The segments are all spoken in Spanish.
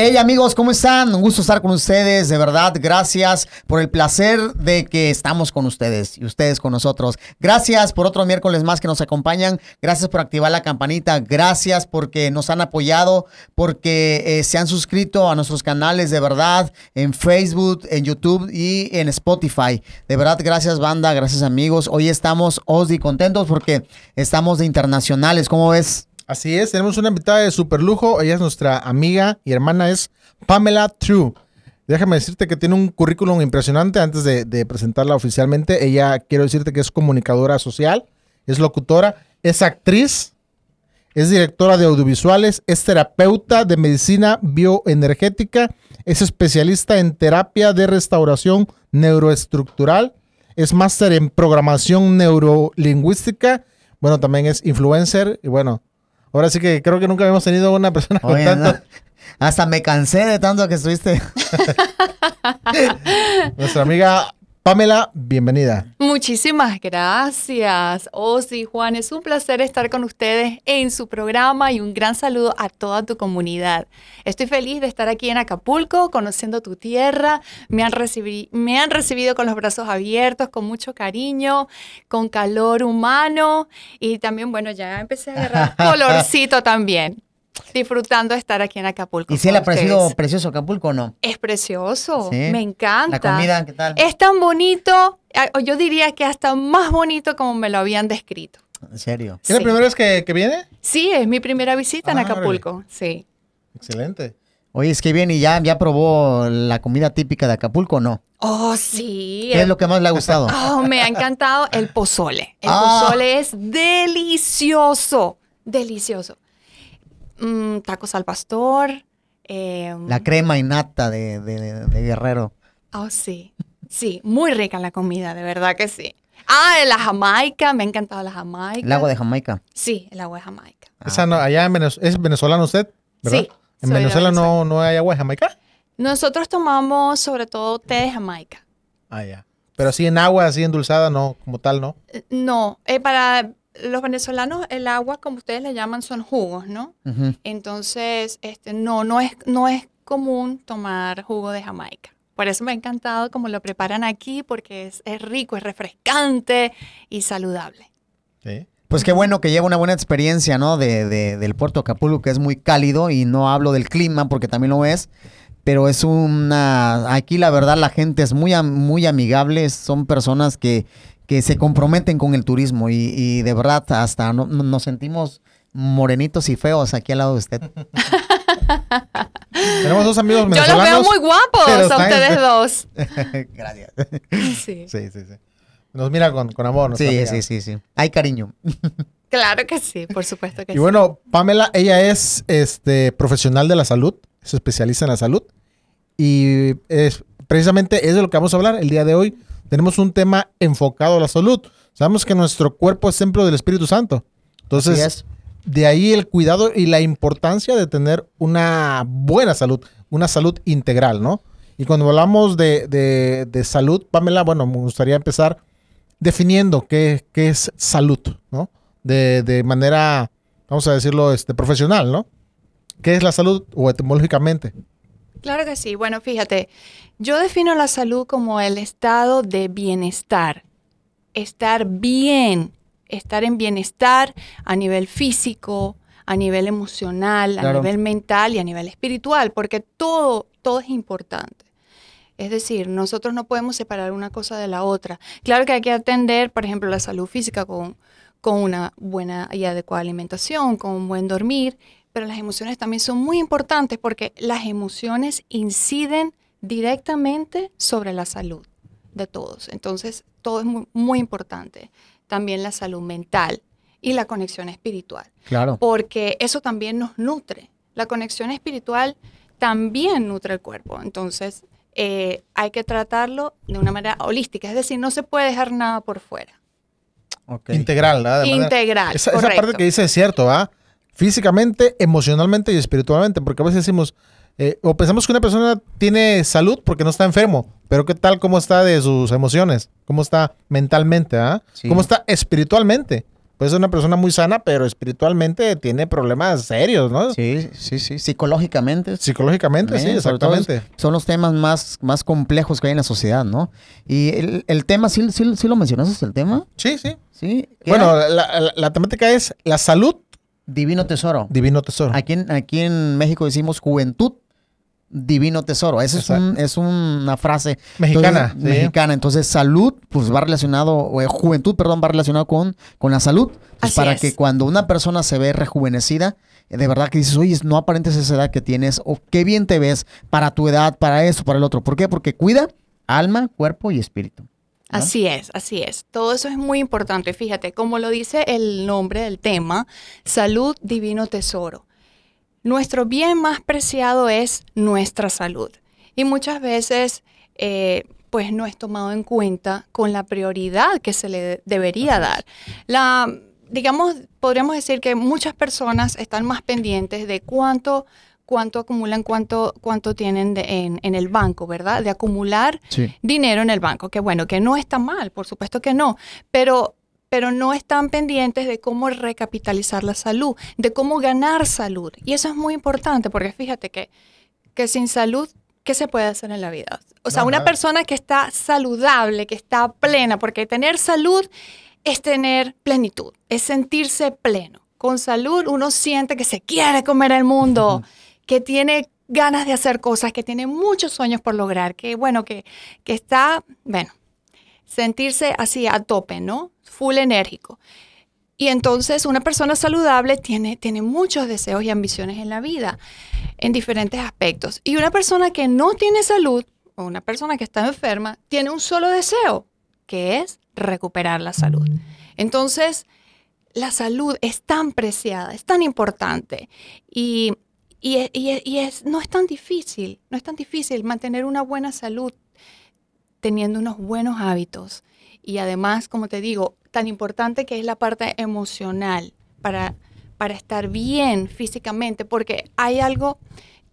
Hey amigos, ¿cómo están? Un gusto estar con ustedes, de verdad, gracias por el placer de que estamos con ustedes y ustedes con nosotros. Gracias por otro miércoles más que nos acompañan, gracias por activar la campanita, gracias porque nos han apoyado, porque eh, se han suscrito a nuestros canales de verdad en Facebook, en YouTube y en Spotify. De verdad, gracias banda, gracias amigos. Hoy estamos Osdi contentos porque estamos de internacionales, ¿cómo ves? Así es, tenemos una invitada de super lujo. Ella es nuestra amiga y hermana, es Pamela True. Déjame decirte que tiene un currículum impresionante antes de, presentarla oficialmente. Ella, quiero decirte que es comunicadora social, es locutora, es actriz, es directora de audiovisuales, es terapeuta de medicina bioenergética, es especialista en terapia de restauración neuroestructural, es máster en programación neurolingüística, bueno, también es influencer y bueno, Ahora sí que creo que nunca habíamos tenido una persona con tanto. Hasta me cansé de tanto que estuviste. Nuestra amiga Pamela, bienvenida. Muchísimas gracias, Osi, Juan. Es un placer estar con ustedes en su programa y un gran saludo a toda tu comunidad. Estoy feliz de estar aquí en Acapulco, conociendo tu tierra. Me han, me han recibido con los brazos abiertos, con mucho cariño, con calor humano y también, bueno, ya empecé a agarrar colorcito también disfrutando de estar aquí en Acapulco. ¿Y si le ha parecido precioso Acapulco o no? Es precioso, me encanta. ¿La comida qué tal? Es tan bonito, yo diría que hasta más bonito como me lo habían descrito. ¿En serio? ¿Es la primera vez que, viene? Sí, es mi primera visita en ah, Acapulco, sí. Excelente. Oye, es que viene y ya, ya probó la comida típica de Acapulco o no? Oh, sí. ¿Qué es lo que más le ha gustado? Oh, me ha encantado el pozole. El ah. pozole es delicioso, delicioso. Mm, tacos al pastor. Em, la crema y nata de, Guerrero. Oh, sí. Sí, muy rica la comida, de verdad que sí. Ah, la Jamaica, me ha encantado la Jamaica. ¿El agua de Jamaica? Sí, el agua de Jamaica. Ah, allá en ¿Es venezolano usted? ¿verdad? Sí. ¿En Venezuela no, no hay agua de Jamaica? Nosotros tomamos sobre todo té de Jamaica. Ah, ya. Pero así en agua, así endulzada, no, como tal, ¿no? Eh, no, eh, para los venezolanos el agua, como ustedes le llaman, son jugos, ¿no? Entonces, este, no, no es, no es común tomar jugo de Jamaica. Por eso me ha encantado cómo lo preparan aquí, porque es, rico, es refrescante y saludable. Pues qué bueno que lleva una buena experiencia, ¿no? De, del puerto Acapulco, que es muy cálido, y no hablo del clima, porque también lo es, pero es una... Aquí la verdad la gente es muy, muy amigable, son personas que, que se comprometen con el turismo y, de verdad hasta nos sentimos morenitos y feos aquí al lado de usted. Tenemos dos amigos venezolanos. Yo los veo muy guapos a ustedes dos. Gracias. Sí. sí, sí, sí. Nos mira con, amor. Sí, sí, sí, sí. Hay cariño. Claro que sí, por supuesto que sí. Y bueno, Pamela, ella es este, profesional de la salud, es especialista en la salud. Y es, precisamente es de lo que vamos a hablar el día de hoy tenemos un tema enfocado a la salud. Sabemos que nuestro cuerpo es templo del Espíritu Santo. Entonces, de ahí el cuidado y la importancia de tener una buena salud, una salud integral, ¿no? Y cuando hablamos de, salud, Pamela, bueno, me gustaría empezar definiendo qué, es salud, ¿no? De, manera, vamos a decirlo, este, profesional, ¿no? ¿Qué es la salud o etimológicamente? Claro que sí. Bueno, fíjate, yo defino la salud como el estado de bienestar. Estar bien, estar en bienestar a nivel físico, a nivel emocional, a nivel mental y a nivel espiritual, porque todo, todo es importante. Es decir, nosotros no podemos separar una cosa de la otra. Claro que hay que atender, por ejemplo, la salud física con, con una buena y adecuada alimentación, con un buen dormir, pero las emociones también son muy importantes porque las emociones inciden directamente sobre la salud de todos. Entonces, todo es muy, importante. También la salud mental y la conexión espiritual. Claro. Porque eso también nos nutre. La conexión espiritual también nutre el cuerpo. Entonces, eh, hay que tratarlo de una manera holística. Es decir, no se puede dejar nada por fuera. Integral, ¿verdad? Integral. esa, parte que dice es cierto, ¿va? Físicamente, emocionalmente y espiritualmente, porque a veces decimos, eh, o pensamos que una persona tiene salud porque no está enfermo, pero ¿qué tal cómo está de sus emociones? ¿Cómo está mentalmente? ¿ah? ¿Cómo está espiritualmente? Puede ser una persona muy sana, pero espiritualmente tiene problemas serios, ¿no? Sí, sí, sí. Psicológicamente. Psicológicamente, sí, exactamente. son los temas más, más complejos que hay en la sociedad, ¿no? Y el, el tema, ¿sí, sí, sí lo mencionaste, el tema? Sí, sí. Sí. ¿Qué Bueno, la- la temática es la salud, Divino Tesoro. divino tesoro. Aquí en, aquí en México decimos juventud, divino tesoro. Esa es, un- es una frase Mexicana, entonces, sí. mexicana. Entonces, salud, pues va relacionado, o, eh, juventud, perdón, va relacionado con, con la salud. Pues, Así para es. que cuando una persona se ve rejuvenecida, eh, de verdad que dices, oye, no aparentes esa edad que tienes, o qué bien te ves para tu edad, para eso, para el otro. ¿Por qué? Porque cuida alma, cuerpo y espíritu. ¿No? Así es, así es. Todo eso es muy importante. Fíjate, como lo dice el nombre del tema, salud, divino tesoro. Nuestro bien más preciado es nuestra salud. Y muchas veces, eh, pues no es tomado en cuenta con la prioridad que se le debería dar. La, digamos, podríamos decir que muchas personas están más pendientes de cuánto cuánto acumulan, cuánto, cuánto tienen de- en, en el banco, ¿verdad? De acumular Sí. dinero en el banco, que bueno, que no está mal, por supuesto que no, pero, pero no están pendientes de cómo recapitalizar la salud, de cómo ganar salud. Y eso es muy importante, porque fíjate que, que sin salud, ¿qué se puede hacer en la vida? O sea, No, una nada. persona que está saludable, que está plena, porque tener salud es tener plenitud, es sentirse pleno. Con salud uno siente que se quiere comer el mundo, que tiene ganas de hacer cosas, que tiene muchos sueños por lograr, que bueno, que, que está, bueno, sentirse así a tope, ¿no? Full enérgico. Y entonces una persona saludable tiene, tiene muchos deseos y ambiciones en la vida, en diferentes aspectos. Y una persona que no tiene salud, o una persona que está enferma, tiene un solo deseo, que es recuperar la salud. Entonces, la salud es tan preciada, es tan importante. Y, y- y- y es, no es tan difícil, no es tan difícil mantener una buena salud teniendo unos buenos hábitos. Y además, como te digo, tan importante que es la parte emocional para, para estar bien físicamente, porque hay algo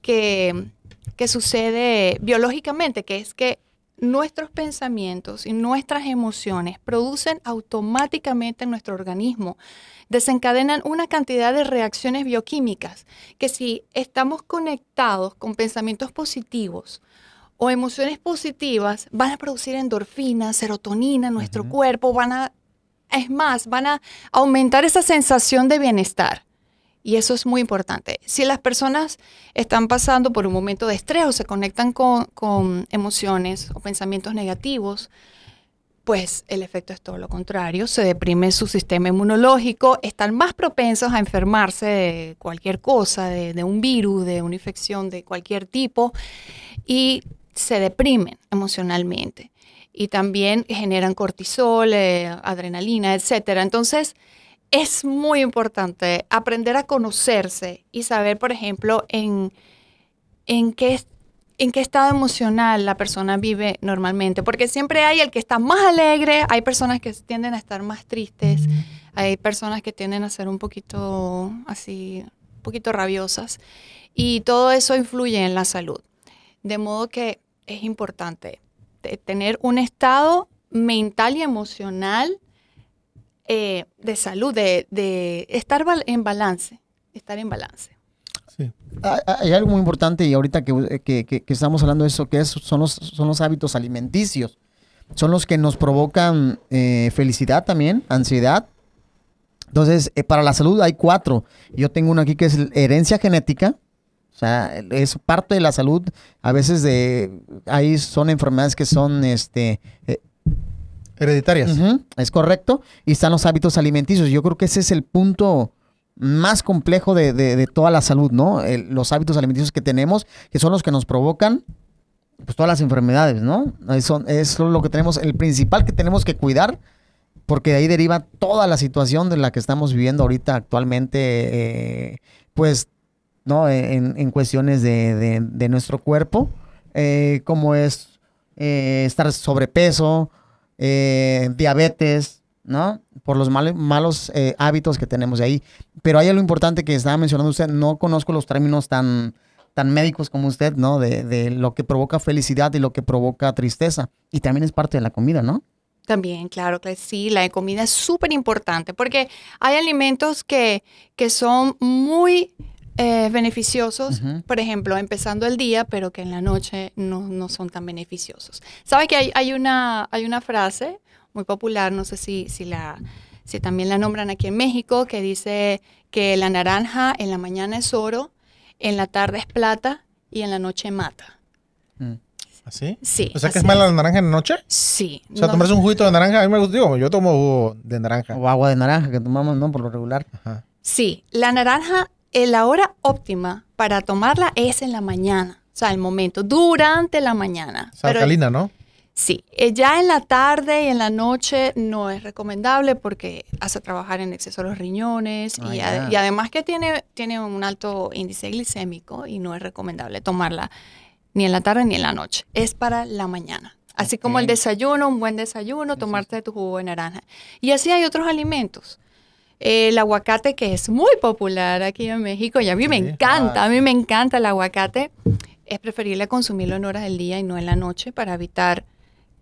que, que sucede biológicamente, que es que nuestros pensamientos y nuestras emociones producen automáticamente en nuestro organismo, desencadenan una cantidad de reacciones bioquímicas que si estamos conectados con pensamientos positivos, o emociones positivas van a producir endorfinas, serotonina en nuestro cuerpo, van a, es más, van a aumentar esa sensación de bienestar. Y eso es muy importante. Si las personas están pasando por un momento de estrés o se conectan con, con emociones o pensamientos negativos, pues el efecto es todo lo contrario. Se deprime su sistema inmunológico, están más propensos a enfermarse de cualquier cosa, de, un virus, de una infección de cualquier tipo, y se deprimen emocionalmente. Y también generan cortisol, eh, adrenalina, etcétera. Entonces, es muy importante aprender a conocerse y saber, por ejemplo, en, en, qué, en qué estado emocional la persona vive normalmente. Porque siempre hay el que está más alegre, hay personas que tienden a estar más tristes, hay personas que tienden a ser un poquito así, un poquito rabiosas. Y todo eso influye en la salud. De modo que es importante te- tener un estado mental y emocional eh, de salud, de, de estar en balance, estar en balance. Sí. Hay, hay algo muy importante y ahorita que, que- que- que estamos hablando de eso, que es, son, los, son los hábitos alimenticios. Son los que nos provocan eh, felicidad también, ansiedad. Entonces, eh, para la salud hay cuatro. Yo tengo uno aquí que es herencia genética. O sea, es parte de la salud. A veces de, ahí son enfermedades que son este, Hereditarias. Es correcto. Y están los hábitos alimenticios. Yo creo que ese es el punto más complejo de, de- toda la salud, ¿no? Los hábitos alimenticios que tenemos, que son los que nos provocan pues todas las enfermedades, ¿no? Es lo que tenemos, el principal que tenemos que cuidar, porque de ahí deriva toda la situación de la que estamos viviendo ahorita actualmente, eh, pues, ¿no? En, en cuestiones de, de- de nuestro cuerpo, eh, como es eh, estar sobrepeso, eh, diabetes, ¿no? Por los mal- malos eh, hábitos que tenemos ahí. Pero hay algo importante que estaba mencionando usted, no conozco los términos tan, tan médicos como usted, ¿no? De, de lo que provoca felicidad y lo que provoca tristeza. Y también es parte de la comida, ¿no? También, claro que sí, la comida es súper importante porque hay alimentos que, que son muy eh, beneficiosos, por ejemplo, empezando el día, pero que en la noche no, no son tan beneficiosos. ¿Sabes que hay, hay, una, hay una frase muy popular, no sé si, si, la, si también la nombran aquí en México, que dice que la naranja en la mañana es oro, en la tarde es plata y en la noche mata. Mm. ¿Así? Sí. ¿O sea que es mala la naranja en la noche? Sí. O sea, tomarse un juguito de naranja, a mí me gusta, digo, yo tomo jugo de naranja. O agua de naranja que tomamos, ¿no? Por lo regular. Ajá. Sí, la naranja, la hora óptima para tomarla es en la mañana. O sea, el momento, durante la mañana. Es alcalina, ¿no? Sí, eh, ya en la tarde y en la noche no es recomendable porque hace trabajar en exceso los riñones Ah, y, ya. a- y además que tiene, tiene un alto índice glicémico y no es recomendable tomarla ni en la tarde ni en la noche. Es para la mañana. Así como el desayuno, un buen desayuno, tomarte tu jugo de naranja. Y así hay otros alimentos. El aguacate que es muy popular aquí en México y a mí me encanta, Ah, a mí me encanta el aguacate. Es preferible consumirlo en horas del día y no en la noche para evitar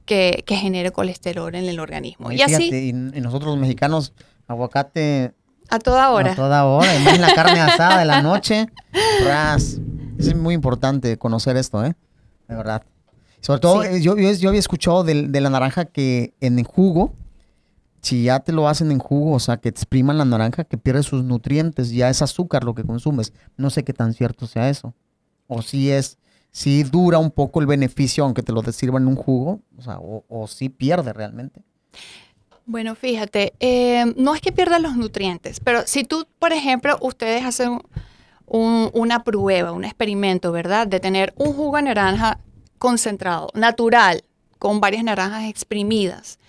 que, que genere colesterol en el organismo. Y así, fíjate, y, y nosotros los mexicanos, aguacate a toda hora. a toda hora. Y más en la carne asada de la noche. ras. Es muy importante conocer esto, ¿eh? De verdad. Sobre todo, Sí. eh, yo, yo, yo había escuchado del- de, la naranja que en el jugo, si ya te lo hacen en jugo, o sea, que expriman la naranja, que pierde sus nutrientes, ya es azúcar lo que consumes. No sé qué tan cierto sea eso. O si es, si dura un poco el beneficio, aunque te lo sirvan en un jugo, o sea, o, si pierde realmente. Bueno, fíjate, eh, no es que pierdas los nutrientes, pero si tú, por ejemplo, ustedes hacen un- una prueba, un experimento, ¿verdad? De tener un jugo de naranja concentrado, natural, con varias naranjas exprimidas,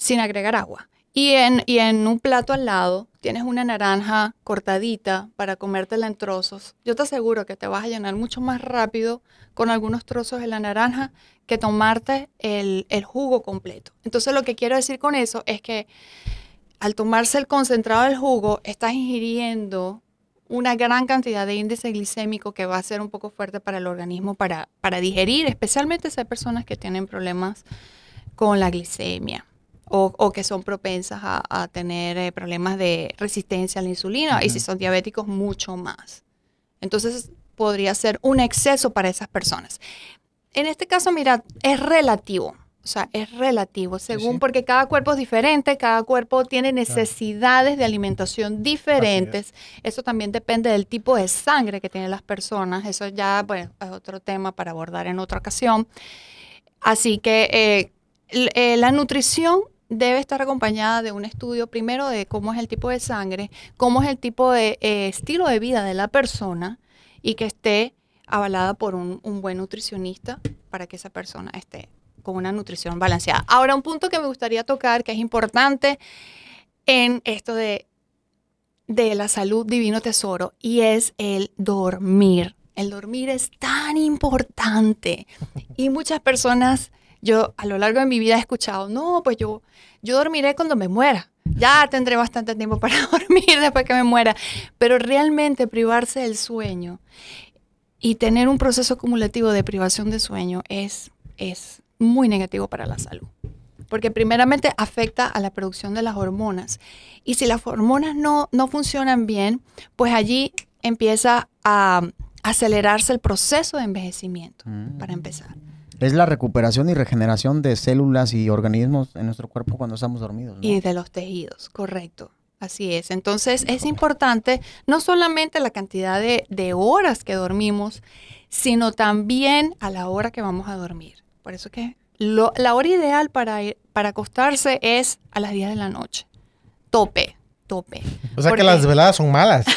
sin agregar agua. Y en, y en un plato al lado tienes una naranja cortadita para comértela en trozos. Yo te aseguro que te vas a llenar mucho más rápido con algunos trozos de la naranja que tomarte el, el jugo completo. Entonces lo que quiero decir con eso es que al tomarse el concentrado del jugo, estás ingiriendo una gran cantidad de índice glicémico que va a ser un poco fuerte para el organismo para, para digerir, especialmente si hay personas que tienen problemas con la glicemia o, o que son propensas a, a tener eh, problemas de resistencia a la insulina y si son diabéticos mucho más. Entonces podría ser un exceso para esas personas. En este caso, mira, es relativo. O sea, es relativo, según sí. porque cada cuerpo es diferente, cada cuerpo tiene necesidades de alimentación diferentes. Eso también depende del tipo de sangre que tienen las personas. Eso ya, bueno, es otro tema para abordar en otra ocasión. Así que eh, eh, la nutrición debe estar acompañada de un estudio primero de cómo es el tipo de sangre, cómo es el tipo de eh, estilo de vida de la persona y que esté avalada por un, un buen nutricionista para que esa persona esté con una nutrición balanceada. Ahora, un punto que me gustaría tocar, que es importante en esto de, de la salud divino tesoro, y es el dormir. El dormir es tan importante. Y muchas personas, yo a lo largo de mi vida he escuchado, no, pues yo, yo dormiré cuando me muera. Ya tendré bastante tiempo para dormir después que me muera. Pero realmente privarse del sueño y tener un proceso acumulativo de privación de sueño es, es muy negativo para la salud. Porque primeramente afecta a la producción de las hormonas. Y si las hormonas no, no funcionan bien, pues allí empieza a acelerarse el proceso de envejecimiento, Mm. para empezar. Es la recuperación y regeneración de células y organismos en nuestro cuerpo cuando estamos dormidos. Y de los tejidos, correcto. Así es. Entonces es importante no solamente la cantidad de, horas que dormimos, sino también a la hora que vamos a dormir. Por eso que lo- la hora ideal para, para acostarse es a las 10 de la noche. Tope, tope. O sea Porque- que las desveladas son malas.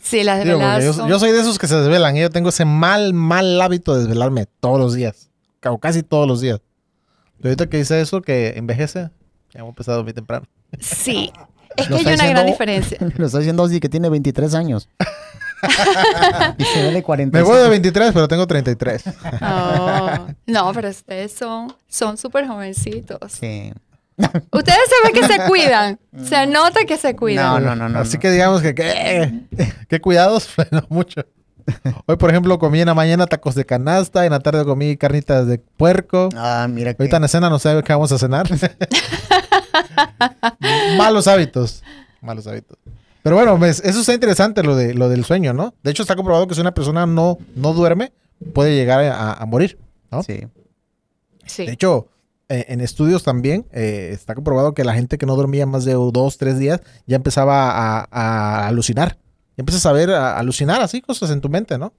Sí, las Digo, desveladas yo, son- yo soy de esos que se desvelan. y Yo tengo ese mal, mal hábito de desvelarme todos los días. O casi todos los días. Y ahorita que dice eso, que envejece, ya hemos empezado a dormir temprano. Sí, es que hay una gran diferencia. Lo está diciendo Ozzy que tiene 23 años. y se ve de 40. Me voy de 23, pero tengo 33. Oh, no, pero ustedes son son súper jovencitos. Sí. Ustedes se ven que se cuidan. Se nota que se cuidan. No, no, no, no. Así no. que digamos que, que cuidados, no mucho. Hoy, por ejemplo, comí en la mañana tacos de canasta, en la tarde comí carnitas de puerco. Ah, mira que... Ahorita en la cena no sé qué vamos a cenar. Malos hábitos. Malos hábitos. Pero bueno, eso está interesante lo, de, lo del sueño, ¿no? De hecho, está comprobado que si una persona no, no duerme, puede llegar a, a morir, ¿no? Sí. Sí. De hecho, eh, en estudios también eh, está comprobado que la gente que no dormía más de dos, tres días ya empezaba a, a alucinar. Ya empiezas a ver, a alucinar así cosas en tu mente, ¿no?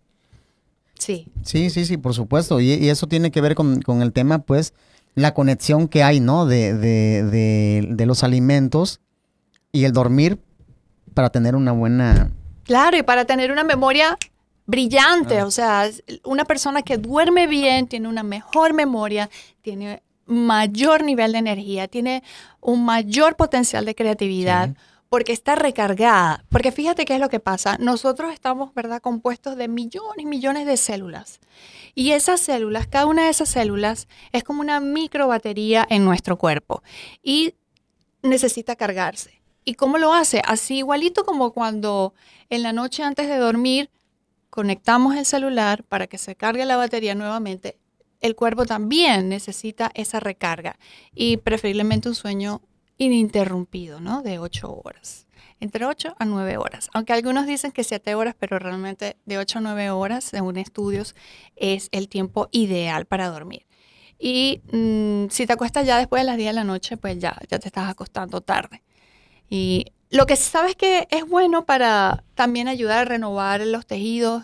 Sí. Sí, sí, sí, por supuesto. Y, y eso tiene que ver con, con el tema, pues, la conexión que hay, ¿no? De, de, de, de los alimentos y el dormir para tener una buena... Claro, y para tener una memoria brillante, o sea, una persona que duerme bien tiene una mejor memoria, tiene mayor nivel de energía, tiene un mayor potencial de creatividad. Sí. Porque está recargada. Porque fíjate qué es lo que pasa. Nosotros estamos, ¿verdad?, compuestos de millones y millones de células. Y esas células, cada una de esas células es como una microbatería en nuestro cuerpo. Y necesita cargarse. ¿Y cómo lo hace? Así igualito como cuando en la noche antes de dormir conectamos el celular para que se cargue la batería nuevamente. El cuerpo también necesita esa recarga y preferiblemente un sueño ininterrumpido, ¿no? De 8 horas. Entre 8 a 9 horas. Aunque algunos dicen que 7 horas, pero realmente de 8 a 9 horas, según estudios, es el tiempo ideal para dormir. Y mm, si te acuestas ya después de las 10 de la noche, pues ya, ya te estás acostando tarde. Y lo que sabes que es bueno para también ayudar a renovar los tejidos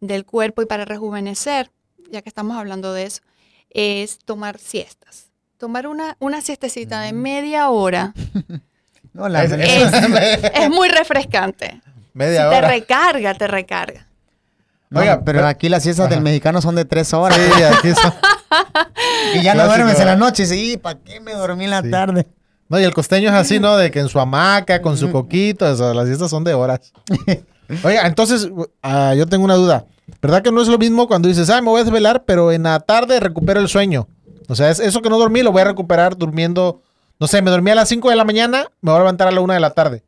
del cuerpo y para rejuvenecer, ya que estamos hablando de eso, es tomar siestas. Tomar una, una siestecita de media hora No, la- Es- es, es muy refrescante. Media Si te hora. recarga, te recarga. No, Oiga, pero pero- aquí las siestas del mexicano son de tres horas. Sí, aquí son- Y ya no duermes en la noche. Sí, ¿para qué me dormí en la Sí. tarde? No, y el costeño es así, ¿no? De que en su hamaca, con su coquito, o sea, las fiestas son de horas. Oiga, entonces, ah, yo tengo una duda. ¿Verdad que no es lo mismo cuando dices, ah, me voy a desvelar, pero en la tarde recupero el sueño? O sea, es eso que no dormí lo voy a recuperar durmiendo, no sé, me dormí a las 5 de la mañana, me voy a levantar a la 1 de la tarde.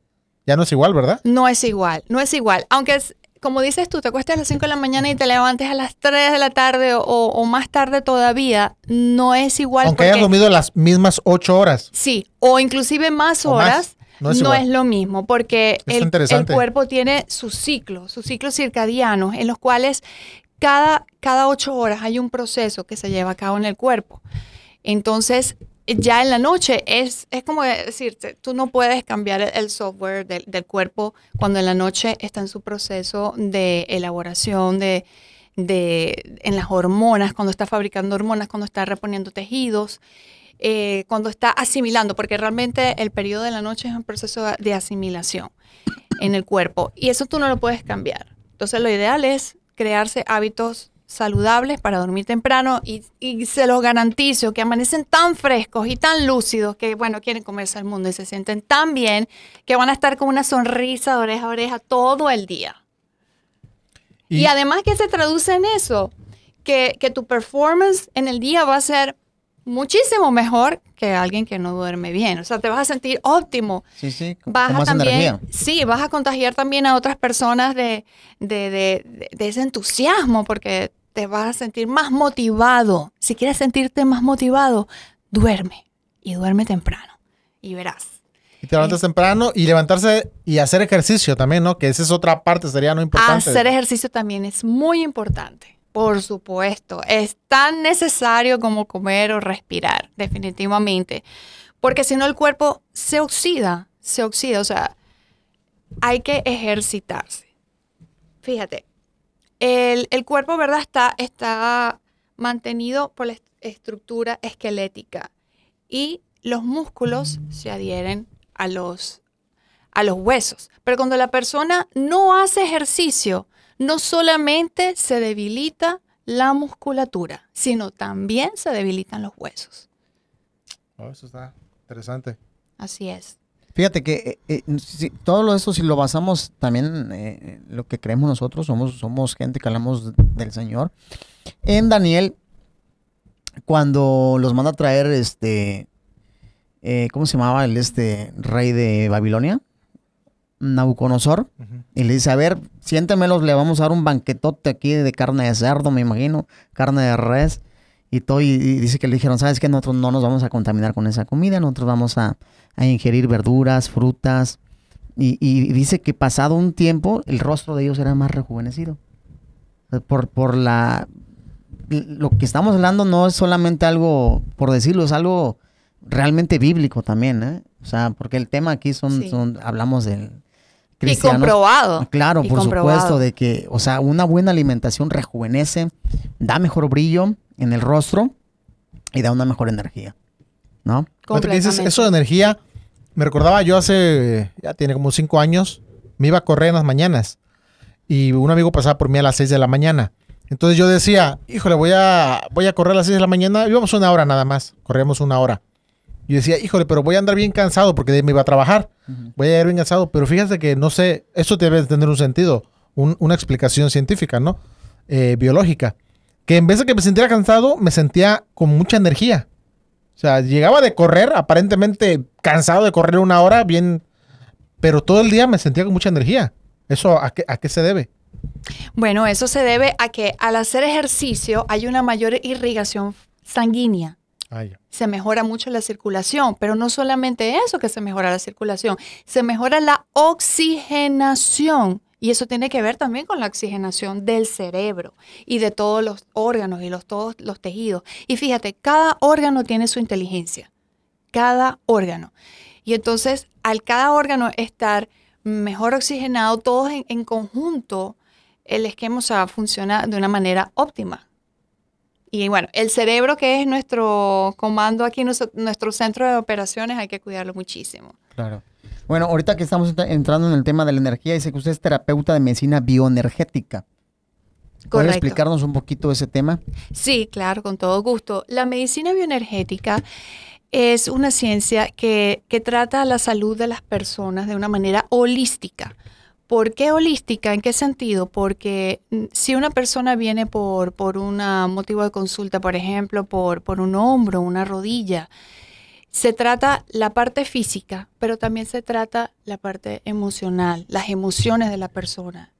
Ya no es igual, ¿verdad? No es igual, no es igual. Aunque, es, como dices tú, te acuestas a las 5 de la mañana y te levantes a las 3 de la tarde o, o más tarde todavía, no es igual. Aunque hayas dormido las mismas 8 horas. Sí, o inclusive más O más, no No, es lo mismo, porque el, el cuerpo tiene sus ciclos, sus ciclos circadianos, en los cuales cada, cada ocho horas hay un proceso que se lleva a cabo en el cuerpo. Entonces, ya en la noche es, es como decirte, tú no puedes cambiar el, el software del, del cuerpo cuando en la noche está en su proceso de elaboración de, de en las hormonas, cuando está fabricando hormonas, cuando está reponiendo tejidos, eh, cuando está asimilando, porque realmente el periodo de la noche es un proceso de asimilación en el cuerpo y eso tú no lo puedes cambiar. Entonces lo ideal es crearse hábitos saludables para dormir temprano y, y se los garantizo que amanecen tan frescos y tan lúcidos que, bueno, quieren comerse al mundo y se sienten tan bien que van a estar con una sonrisa de oreja a oreja todo el día. Y, además que se traduce en eso, que, que tu performance en el día va a ser muchísimo mejor que alguien que no duerme bien. O sea, te vas a sentir óptimo. Sí, sí, con, Vas con a más también, energía. sí, vas a contagiar también a otras personas de, de, de- de ese entusiasmo porque te vas a sentir más motivado. Si quieres sentirte más motivado, duerme y duerme temprano y verás. Y te levantas temprano y levantarse y hacer ejercicio también, ¿no? Que esa es otra parte, sería no importante. Hacer ejercicio también es muy importante. Por supuesto, es tan necesario como comer o respirar, definitivamente. Porque si no el cuerpo se oxida, se oxida. O sea, hay que ejercitarse. Fíjate, el, el cuerpo, ¿verdad? Está, está mantenido por la est- estructura esquelética y los músculos se adhieren a los, a los huesos. Pero cuando la persona no hace ejercicio, no solamente se debilita la musculatura, sino también se debilitan los huesos. Oh, eso está interesante. Así es. Fíjate que eh, eh, si- todo lo eso, si lo basamos también eh, lo que creemos nosotros, somos, somos gente que hablamos del Señor. En Daniel, cuando los manda a traer este, eh, ¿cómo se llamaba el este rey de Babilonia? Nabucodonosor y le dice, a ver, siéntemelos, le vamos a dar un banquetote aquí de carne de cerdo, me imagino, carne de res y todo. Y, dice que le dijeron, ¿sabes qué? Nosotros no nos vamos a contaminar con esa comida, nosotros vamos a, ingerir verduras, frutas. Y, dice que pasado un tiempo, el rostro de ellos era más rejuvenecido. Por, por la... Lo que estamos hablando no es solamente algo, por decirlo, es algo realmente bíblico también, ¿eh? O sea, porque el tema aquí son, son hablamos del cristianos. Y comprobado. Claro, por supuesto, de que, o sea, una buena alimentación rejuvenece, da mejor brillo en el rostro y da una mejor energía, ¿no? Cuando dices eso de energía, me recordaba yo hace, ya tiene como cinco años, me iba a correr en las mañanas y un amigo pasaba por mí a las seis de la mañana. Entonces yo decía, híjole, voy a, voy a correr a las seis de la mañana, íbamos una hora nada más, corríamos una hora. Yo decía, híjole, pero voy a andar bien cansado porque me iba a trabajar. Voy a ir bien cansado. Pero fíjate que no sé, eso debe tener un sentido, una explicación científica, ¿no? Eh, biológica. Que en vez de que me sintiera cansado, me sentía con mucha energía. O sea, llegaba de correr, aparentemente cansado de correr una hora, bien. Pero todo el día me sentía con mucha energía. ¿Eso a qué, a qué se debe? Bueno, eso se debe a que al hacer ejercicio hay una mayor irrigación sanguínea. Se mejora mucho la circulación, pero no solamente eso que se mejora la circulación, se mejora la oxigenación. Y eso tiene que ver también con la oxigenación del cerebro y de todos los órganos y los, todos los tejidos. Y fíjate, cada órgano tiene su inteligencia. Cada órgano. Y entonces, al cada órgano estar mejor oxigenado, todos en, en conjunto, el esquema o funciona de una manera óptima. Y bueno, el cerebro que es nuestro comando aquí, nuestro, centro de operaciones, hay que cuidarlo muchísimo. Claro. Bueno, ahorita que estamos entrando en el tema de la energía, dice que usted es terapeuta de medicina bioenergética. ¿Puede explicarnos un poquito ese tema? Sí, claro, con todo gusto. La medicina bioenergética es una ciencia que, que trata la salud de las personas de una manera holística. ¿Por qué holística? ¿En qué sentido? Porque mm, si una persona viene por, por un motivo de consulta, por ejemplo, por, por un hombro, una rodilla, se trata la parte física, pero también se trata la parte emocional, las emociones de la persona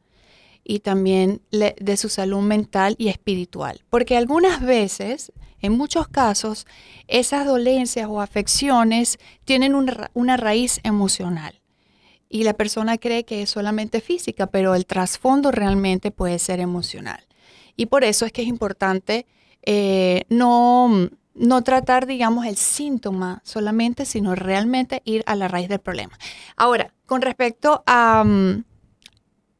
y también de su salud mental y espiritual. Porque algunas veces, en muchos casos, esas dolencias o afecciones tienen una raíz emocional y la persona cree que es solamente física, pero el trasfondo realmente puede ser emocional. Y por eso es que es importante eh, no, no tratar, digamos, el síntoma solamente, sino realmente ir a la raíz del problema. Ahora, con respecto a, mm,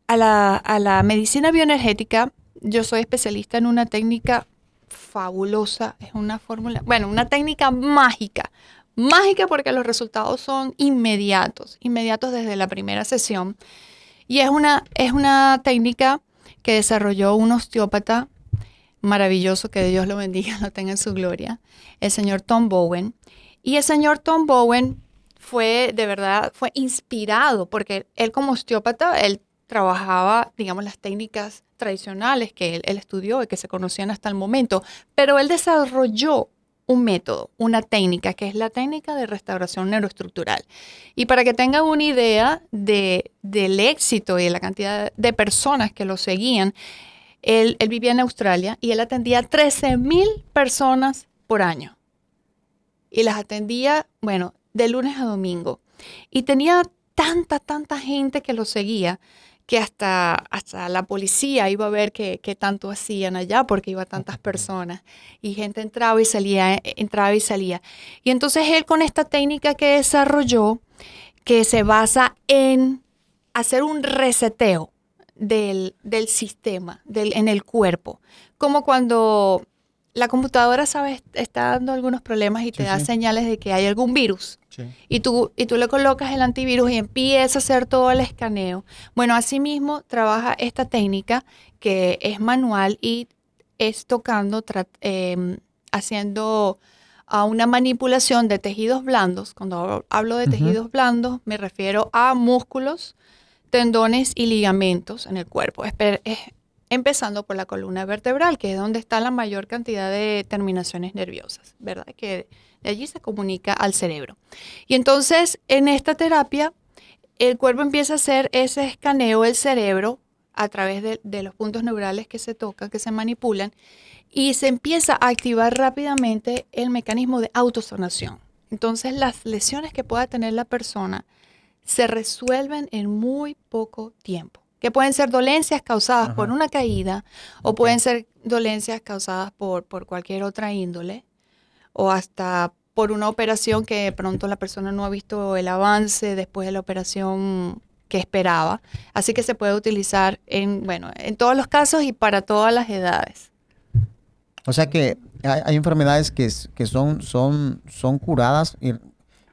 a, la, a la medicina bioenergética, yo soy especialista en una técnica fabulosa, es una fórmula, bueno, una técnica mágica mágica porque los resultados son inmediatos, inmediatos desde la primera sesión. Y es una, es una técnica que desarrolló un osteópata maravilloso, que Dios lo bendiga, lo tenga en su gloria, el señor Tom Bowen. Y el señor Tom Bowen fue, de verdad, fue inspirado, porque él como osteópata, él trabajaba, digamos, las técnicas tradicionales que él, él estudió y que se conocían hasta el momento, pero él desarrolló un método, una técnica, que es la técnica de restauración neuroestructural. Y para que tengan una idea de, del éxito y de la cantidad de personas que lo seguían, él, vivía en Australia y él atendía 13 mil personas por año. Y las atendía, bueno, de lunes a domingo. Y tenía tanta, tanta gente que lo seguía que hasta, hasta la policía iba a ver qué, tanto hacían allá porque iba tantas personas y gente entraba y salía, entraba y salía. Y entonces él con esta técnica que desarrolló, que se basa en hacer un reseteo del, sistema, del, en el cuerpo, como cuando la computadora, ¿sabes? Está dando algunos problemas y te da señales de que hay algún virus. Y, tú, y tú le colocas el antivirus y empieza a hacer todo el escaneo. Bueno, asimismo trabaja esta técnica que es manual y es tocando, em, haciendo a una manipulación de tejidos blandos. Cuando hablo de tejidos blandos, me refiero a músculos, tendones y ligamentos en el cuerpo. Es, empezando por la columna vertebral, que es donde está la mayor cantidad de terminaciones nerviosas, ¿verdad? Que de allí se comunica al cerebro. Y entonces, en esta terapia, el cuerpo empieza a hacer ese escaneo del cerebro a través de, de los puntos neurales que se tocan, que se manipulan, y se empieza a activar rápidamente el mecanismo de autosanación. Entonces las lesiones que pueda tener la persona se resuelven en muy poco tiempo, que pueden ser dolencias causadas por una caída o pueden ser dolencias causadas por, por cualquier otra índole o hasta por una operación que de pronto la persona no ha visto el avance después de la operación que esperaba. Así que se puede utilizar en, bueno, en todos los casos y para todas las edades. O sea que hay, hay enfermedades que, que son, son, son curadas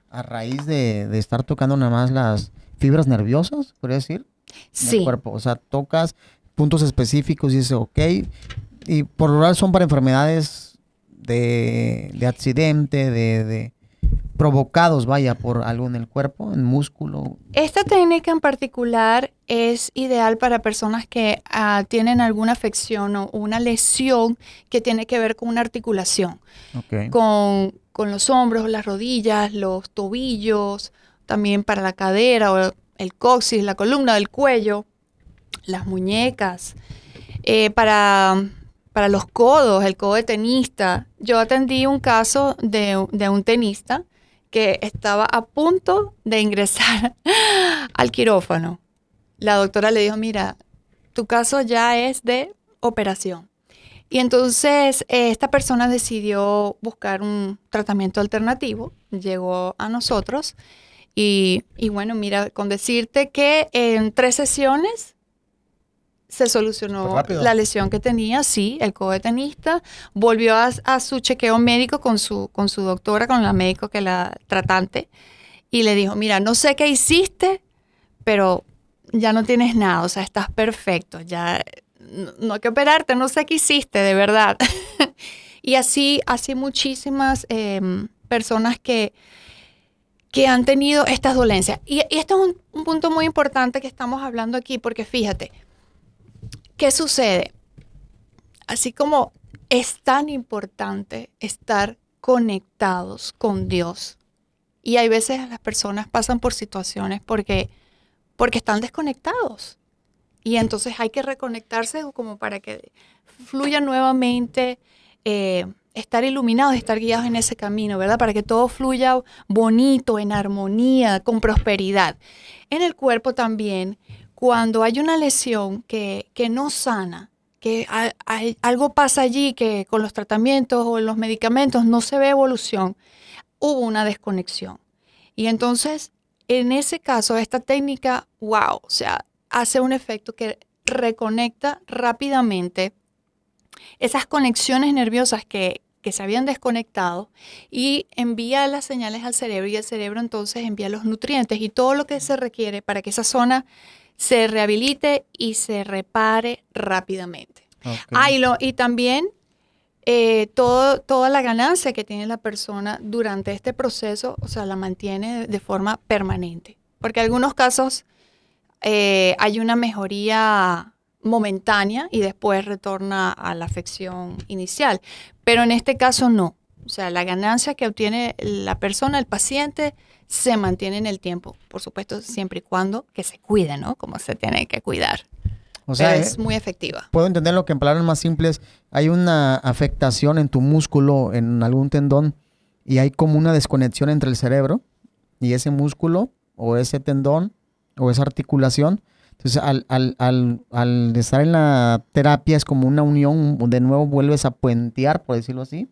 a raíz de, de estar tocando nada más las fibras nerviosas, podría decir, en el Sí, cuerpo. O sea, tocas puntos específicos y dices, ok. Y por lo general son para enfermedades de, de accidente, de, de provocados, vaya, por algo en el cuerpo, en músculo. Esta técnica en particular es ideal para personas que ah, tienen alguna afección o una lesión que tiene que ver con una articulación, Ok. con, con los hombros, las rodillas, los tobillos, también para la cadera o el coxis, la columna del cuello, las muñecas, eh, para, para los codos, el codo de tenista. Yo atendí un caso de, de un tenista que estaba a punto de ingresar al quirófano. La doctora le dijo, mira, tu caso ya es de operación. Y entonces eh, esta persona decidió buscar un tratamiento alternativo, llegó a nosotros y, y bueno, mira, con decirte que en tres sesiones se solucionó la lesión que tenía, sí, el codo de tenista, volvió a, a su chequeo médico con su, con su doctora, con la médico que la tratante, y le dijo, mira, no sé qué hiciste, pero ya no tienes nada, o sea, estás perfecto, ya no, no hay que operarte, no sé qué hiciste, de verdad. y así, así muchísimas em, personas que, que han tenido estas dolencias. Y, y esto es un, un punto muy importante que estamos hablando aquí, porque fíjate, ¿qué sucede? Así como es tan importante estar conectados con Dios. Y hay veces las personas pasan por situaciones porque, porque están desconectados. Y entonces hay que reconectarse como para que fluya nuevamente, eh, estar iluminados, estar guiados en ese camino, ¿verdad? Para que todo fluya bonito, en armonía, con prosperidad. En el cuerpo también, cuando hay una lesión que, que no sana, que algo pasa allí que con los tratamientos o los medicamentos no se ve evolución, hubo una desconexión. Y entonces, en ese caso, esta técnica, wow, o sea, hace un efecto que reconecta rápidamente esas conexiones nerviosas que, que se habían desconectado y envía las señales al cerebro y el cerebro entonces envía los nutrientes y todo lo que se requiere para que esa zona se rehabilite y se repare rápidamente. ok. Ah, y, lo- y también eh, todo, toda la ganancia que tiene la persona durante este proceso, o sea, la mantiene de, de forma permanente. Porque en algunos casos eh, hay una mejoría momentánea y después retorna a la afección inicial. Pero en este caso no. O sea, la ganancia que obtiene la persona, el paciente, se mantiene en el tiempo. Por supuesto, siempre y cuando que se cuide, ¿no? Como se tiene que cuidar. o sea, Pero eh, es muy efectiva. puedo entender lo que en palabras más simples hay una afectación en tu músculo, en algún tendón, y hay como una desconexión entre el cerebro y ese músculo, o ese tendón, o esa articulación. Entonces, al, al, al, al estar en la terapia es como una unión, de nuevo vuelves a puentear, por decirlo así.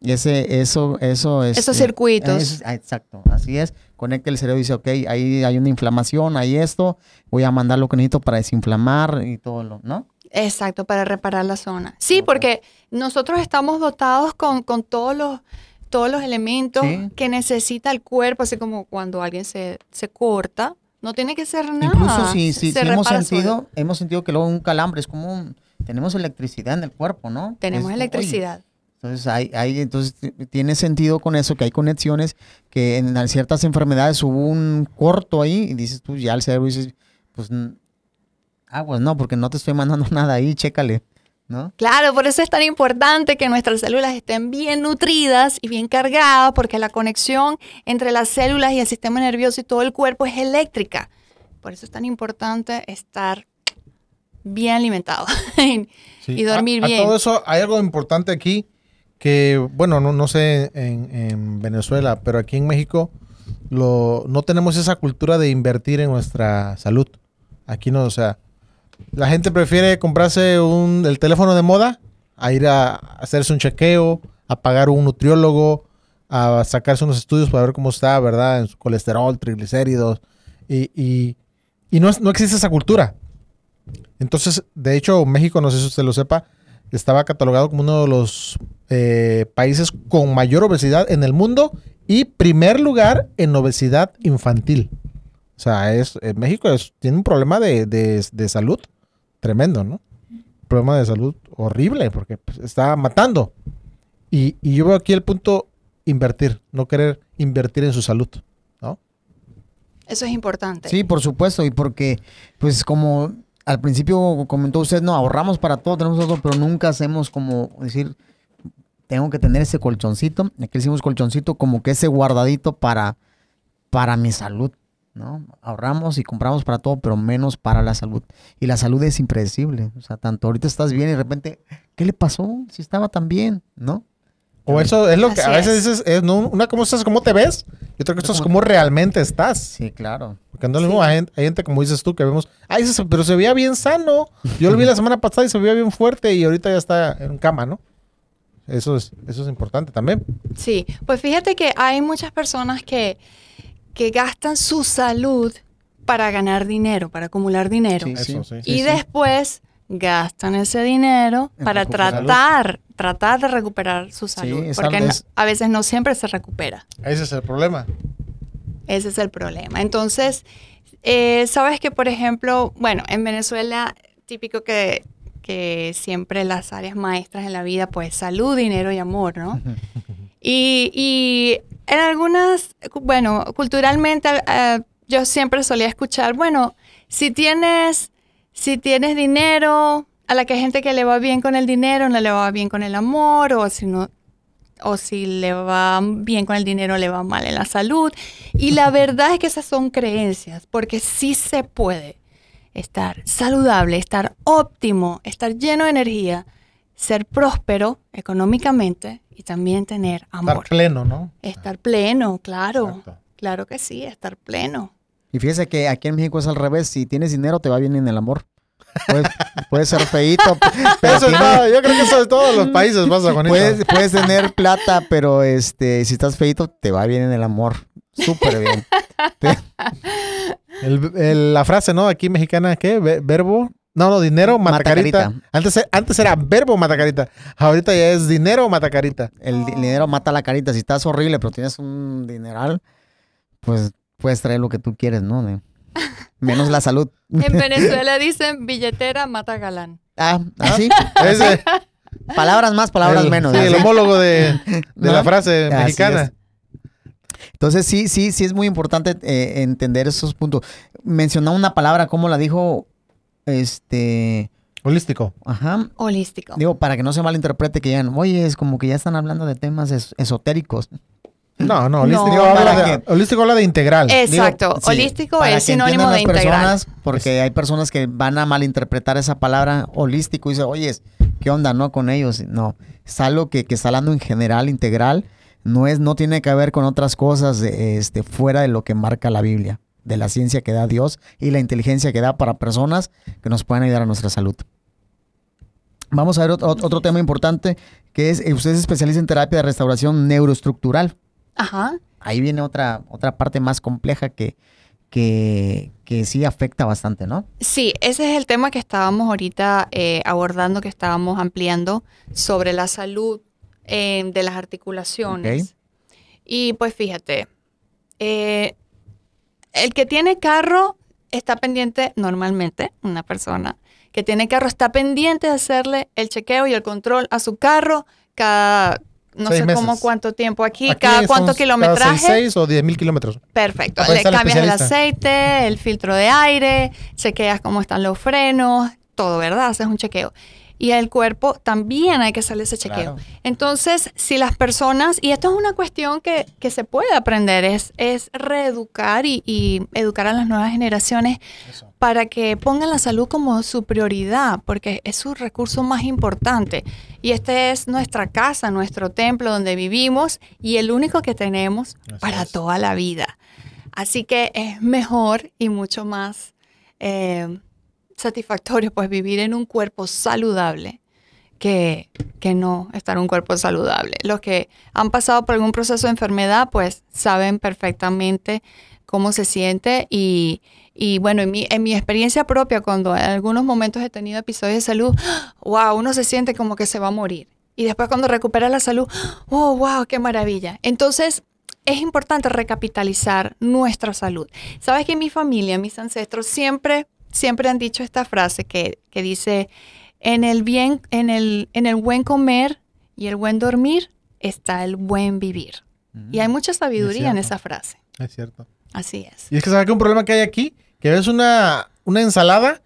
Y ese, eso, eso es. Esos circuitos. es- ah, exacto, así es. Conecta el cerebro y dice, ok, ahí hay una inflamación, hay esto, voy a mandar lo que necesito para desinflamar y todo lo, ¿no? Exacto, para reparar la zona. Sí, Ok. porque nosotros estamos dotados con, con todos los todos los elementos Sí. que necesita el cuerpo, así como cuando alguien se, se corta, no tiene que ser nada. Incluso si, si, se si hemos sentido, solo. hemos sentido que luego un calambre es como un, tenemos electricidad en el cuerpo, ¿no? Tenemos Es- electricidad. oye, entonces hay, hay, entonces tiene sentido con eso que hay conexiones que en ciertas enfermedades hubo un corto ahí y dices tú ya el cerebro dices, pues aguas, no, porque no te estoy mandando nada ahí, chécale, ¿no? Claro, por eso es tan importante que nuestras células estén bien nutridas y bien cargadas, porque la conexión entre las células y el sistema nervioso y todo el cuerpo es eléctrica. Por eso es tan importante estar bien alimentado Sí. y dormir A- a bien. todo eso hay algo importante aquí que, bueno, no, no sé en, en Venezuela, pero aquí en México lo, no tenemos esa cultura de invertir en nuestra salud. Aquí no, o sea, la gente prefiere comprarse un, el teléfono de moda a ir a hacerse un chequeo, a pagar un nutriólogo, a sacarse unos estudios para ver cómo está, ¿verdad? En su colesterol, triglicéridos. Y, y, y no, no existe esa cultura. Entonces, de hecho, México, no sé si usted lo sepa, estaba catalogado como uno de los eh, países con mayor obesidad en el mundo y primer lugar en obesidad infantil. O sea, es, México es- tiene un problema de, de- de salud tremendo, ¿no? Problema de salud horrible porque pues, está matando. Y, y yo veo aquí el punto invertir, no querer invertir en su salud, ¿no? Eso es importante. Sí, por supuesto, y porque, pues como al principio comentó usted, no, ahorramos para todo, tenemos todo, pero nunca hacemos como decir, tengo que tener ese colchoncito, aquí decimos colchoncito, como que ese guardadito para, para mi salud, ¿no? Ahorramos y compramos para todo, pero menos para la salud. Y la salud es impredecible, o sea, tanto ahorita estás bien y de repente, ¿qué le pasó? Si estaba tan bien, ¿no? O eso es lo que Así a veces es. dices, es, no, una cómo estás, cómo te ves, y otra cosa es cómo realmente estás. Sí, claro. Porque no es lo Sí. mismo, hay, gente- hay gente, como dices tú, que vemos, ay, pero se veía bien sano. Yo lo vi la semana pasada y se veía bien fuerte y ahorita ya está en cama, ¿no? Eso es, eso es importante también. Sí, pues fíjate que hay muchas personas que, que gastan su salud para ganar dinero, para acumular dinero. Sí, Eso, sí. sí. y sí. después gastan ese dinero En para tratar, tratar de recuperar su salud. porque es- a veces no siempre se recupera. Ese es el problema. Ese es el problema. Entonces, eh, sabes que, por ejemplo, bueno, en Venezuela, típico que, que siempre las áreas maestras en la vida, pues salud, dinero y amor, ¿no? Y, y en algunas, bueno, culturalmente eh, yo siempre solía escuchar, bueno, si tienes, si tienes dinero, a la que hay gente que le va bien con el dinero, no le va bien con el amor, o si no, o si le va bien con el dinero, le va mal en la salud. Y la verdad es que esas son creencias, porque sí se puede estar saludable, estar óptimo, estar lleno de energía, ser próspero económicamente y también tener Estar amor. pleno, ¿no? Estar pleno, claro. Exacto. Claro que sí, estar pleno. Y fíjese que aquí en México es al revés. Si tienes dinero, te va bien en el amor. Puedes, puedes ser feito, pero Eso es todo, yo creo que eso de todos los países pasa con puedes, eso. puedes tener plata, pero este, si estás feito, te va bien en el amor. Súper bien. Te- El- el- la frase, ¿no? Aquí mexicana, ¿qué? Ve- Verbo. No, no, dinero, mata Mata. Antes, e- antes era verbo, mata carita. Ahorita ya es dinero, mata carita. el di- dinero mata la carita. Si estás horrible, pero tienes un dineral, pues puedes traer lo que tú quieres, ¿no? De- menos la salud. En Venezuela dicen billetera mata galán. Ah, así. Ese- Palabras más, palabras el- menos. Sí, el así. homólogo de, de ¿No? la frase Así mexicana. es. Entonces sí, sí, sí es muy importante eh, entender esos puntos. Mencionaba una palabra, ¿cómo la dijo? Este, Holístico. ajá. Holístico. Digo, para que no se malinterprete que ya, oye, es como que ya están hablando de temas es- esotéricos. No, no, No. holístico, habla ¿Para de, qué? holístico habla de integral. Exacto. Digo, sí, holístico es sinónimo de integral. personas, porque hay personas que van a malinterpretar esa palabra holístico y dicen, oye, ¿qué onda, no? Con ellos. No, es algo que, que está hablando en general, integral. No, es, no tiene que ver con otras cosas este, fuera de lo que marca la Biblia, de la ciencia que da Dios y la inteligencia que da para personas que nos puedan ayudar a nuestra salud. Vamos a ver otro, otro tema importante, que es, eh, usted especialista en terapia de restauración neuroestructural Ajá. ahí viene otra, otra parte más compleja que, que, que sí afecta bastante, ¿no? Sí, ese es el tema que estábamos ahorita eh, abordando, que estábamos ampliando sobre la salud eh, de las articulaciones. Y pues fíjate, eh, el que tiene carro está pendiente normalmente, una persona que tiene carro está pendiente de hacerle el chequeo y el control a su carro cada, no Seis sé cómo cuánto tiempo aquí, Aquí cada cuánto Cada kilometraje. 6, 6 o 10 mil kilómetros. Perfecto. Le cambias el aceite, el filtro de aire, chequeas cómo están los frenos, todo, ¿verdad? Haces un chequeo. Y el cuerpo también hay que hacerle ese chequeo. Claro. Entonces, si las personas, y esto es una cuestión que, que se puede aprender, es, es reeducar y, y educar a las nuevas generaciones para que pongan la salud como su prioridad, porque es su recurso más importante. Y este es nuestra casa, nuestro templo donde vivimos y el único que tenemos Así para es. toda la vida. Así que es mejor y mucho más eh, satisfactorio pues vivir en un cuerpo saludable que, que no estar en un cuerpo saludable. Los que han pasado por algún proceso de enfermedad pues saben perfectamente cómo se siente y, y bueno, en mi, en mi experiencia propia, cuando en algunos momentos he tenido episodios de salud, wow, uno se siente como que se va a morir. Y después cuando recupera la salud, oh, wow, qué maravilla. Entonces, es importante recapitalizar nuestra salud. Sabes que mi familia, mis ancestros, siempre, siempre han dicho esta frase que, que dice, en el bien, en el, en el buen comer y el buen dormir está el buen vivir. Y hay mucha sabiduría en esa frase. Es cierto. Así es. Y es que sabes que un problema que hay aquí, que ves una, una ensalada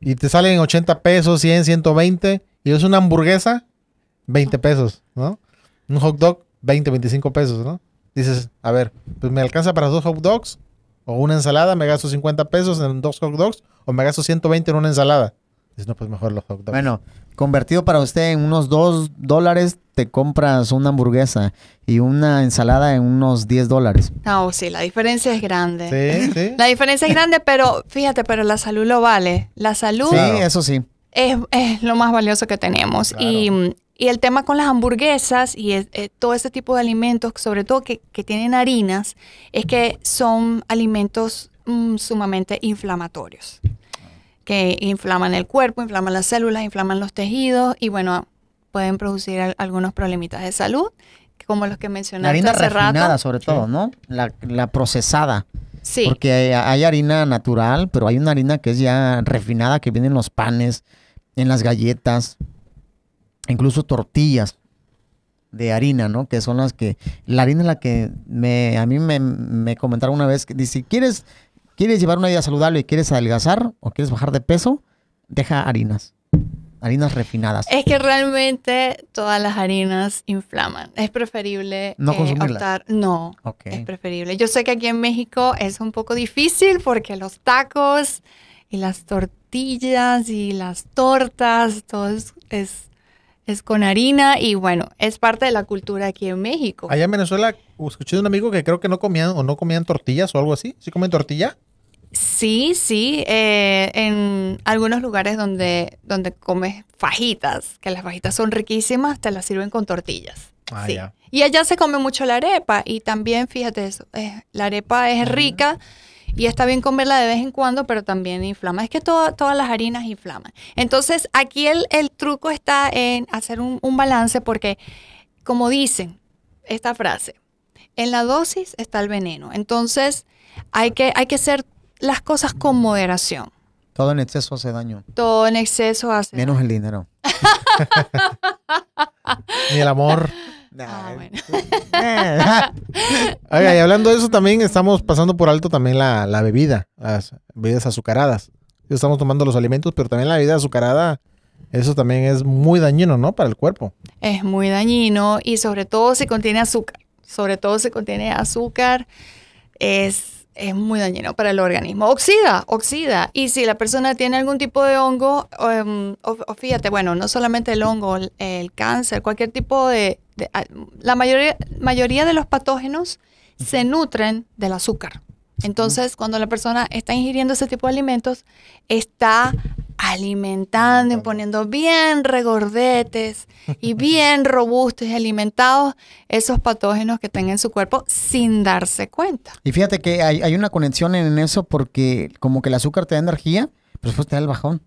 y te salen 80 pesos, 100, 120, y ves una hamburguesa, 20 pesos, ¿no? Un hot dog, 20, 25 pesos, ¿no? Dices, a ver, pues me alcanza para dos hot dogs, o una ensalada, me gasto 50 pesos en dos hot dogs, o me gasto 120 en una ensalada. Dices, no, pues mejor los hot dogs. Bueno, convertido para usted en unos 2 dólares, te compras una hamburguesa y una ensalada en unos 10 dólares. No, sí, la diferencia es grande. Sí, sí. La diferencia es grande, pero fíjate, pero la salud lo vale. La salud Sí, Claro. eso sí. es, es lo más valioso que tenemos. Y, y el tema con las hamburguesas y eh, todo ese tipo de alimentos, sobre todo que, que tienen harinas, es que son alimentos mm, sumamente inflamatorios. Que inflaman el cuerpo, inflaman las células, inflaman los tejidos y bueno, pueden producir al- algunos problemitas de salud, como los que La mencionaste harina hace refinada, rato. sobre todo, ¿no? La, la procesada. Sí. Porque hay, hay harina natural, pero hay una harina que es ya refinada que viene en los panes, en las galletas, incluso tortillas de harina, ¿no? Que son las que... La harina es la que me, a mí me, me comentaron una vez que dice, ¿quieres, ¿quieres llevar una vida saludable y quieres adelgazar o quieres bajar de peso? Deja harinas. Harinas refinadas. Es que realmente todas las harinas inflaman. Es preferible No eh, consumirlas. optar. No, Ok. es preferible. Yo sé que aquí en México es un poco difícil porque los tacos y las tortillas y las tortas, todo es, es, es con harina y bueno, es parte de la cultura aquí en México. Allá en Venezuela escuché de un amigo que creo que no comían o no comían tortillas o algo así. ¿Sí comen tortilla? Sí, sí, eh, en algunos lugares donde, donde comes fajitas, que las fajitas son riquísimas, te las sirven con tortillas. Ah, Sí. ya. Y allá se come mucho la arepa y también, fíjate eso, eh, la arepa es rica y está bien comerla de vez en cuando, pero también inflama. Es que toda- todas las harinas inflaman. Entonces, aquí el, el truco está en hacer un, un balance porque, como dicen esta frase, en la dosis está el veneno. Entonces, hay que, hay que hacer las cosas con moderación. Todo en exceso hace daño. Todo en exceso hace... Menos el dinero. Ni el amor. Ah, bueno. Oiga, y hablando de eso, también estamos pasando por alto también la, la bebida, las bebidas azucaradas. Estamos tomando los alimentos, pero también la bebida azucarada, eso también es muy dañino, ¿no? Para el cuerpo. es muy dañino y sobre todo si contiene azúcar. Sobre todo si contiene azúcar, es, es muy dañino para el organismo. Oxida, oxida. Y si la persona tiene algún tipo de hongo, em, o, o fíjate, bueno, no solamente el hongo, el, el cáncer, cualquier tipo de... de- la mayoría, mayoría de los patógenos se nutren del azúcar. Entonces, cuando la persona está ingiriendo ese tipo de alimentos, está alimentando y poniendo bien regordetes y bien robustos y alimentados esos patógenos que tenga en su cuerpo sin darse cuenta. Y fíjate que hay, hay una conexión en eso porque como que el azúcar te da energía, pero después te da el bajón,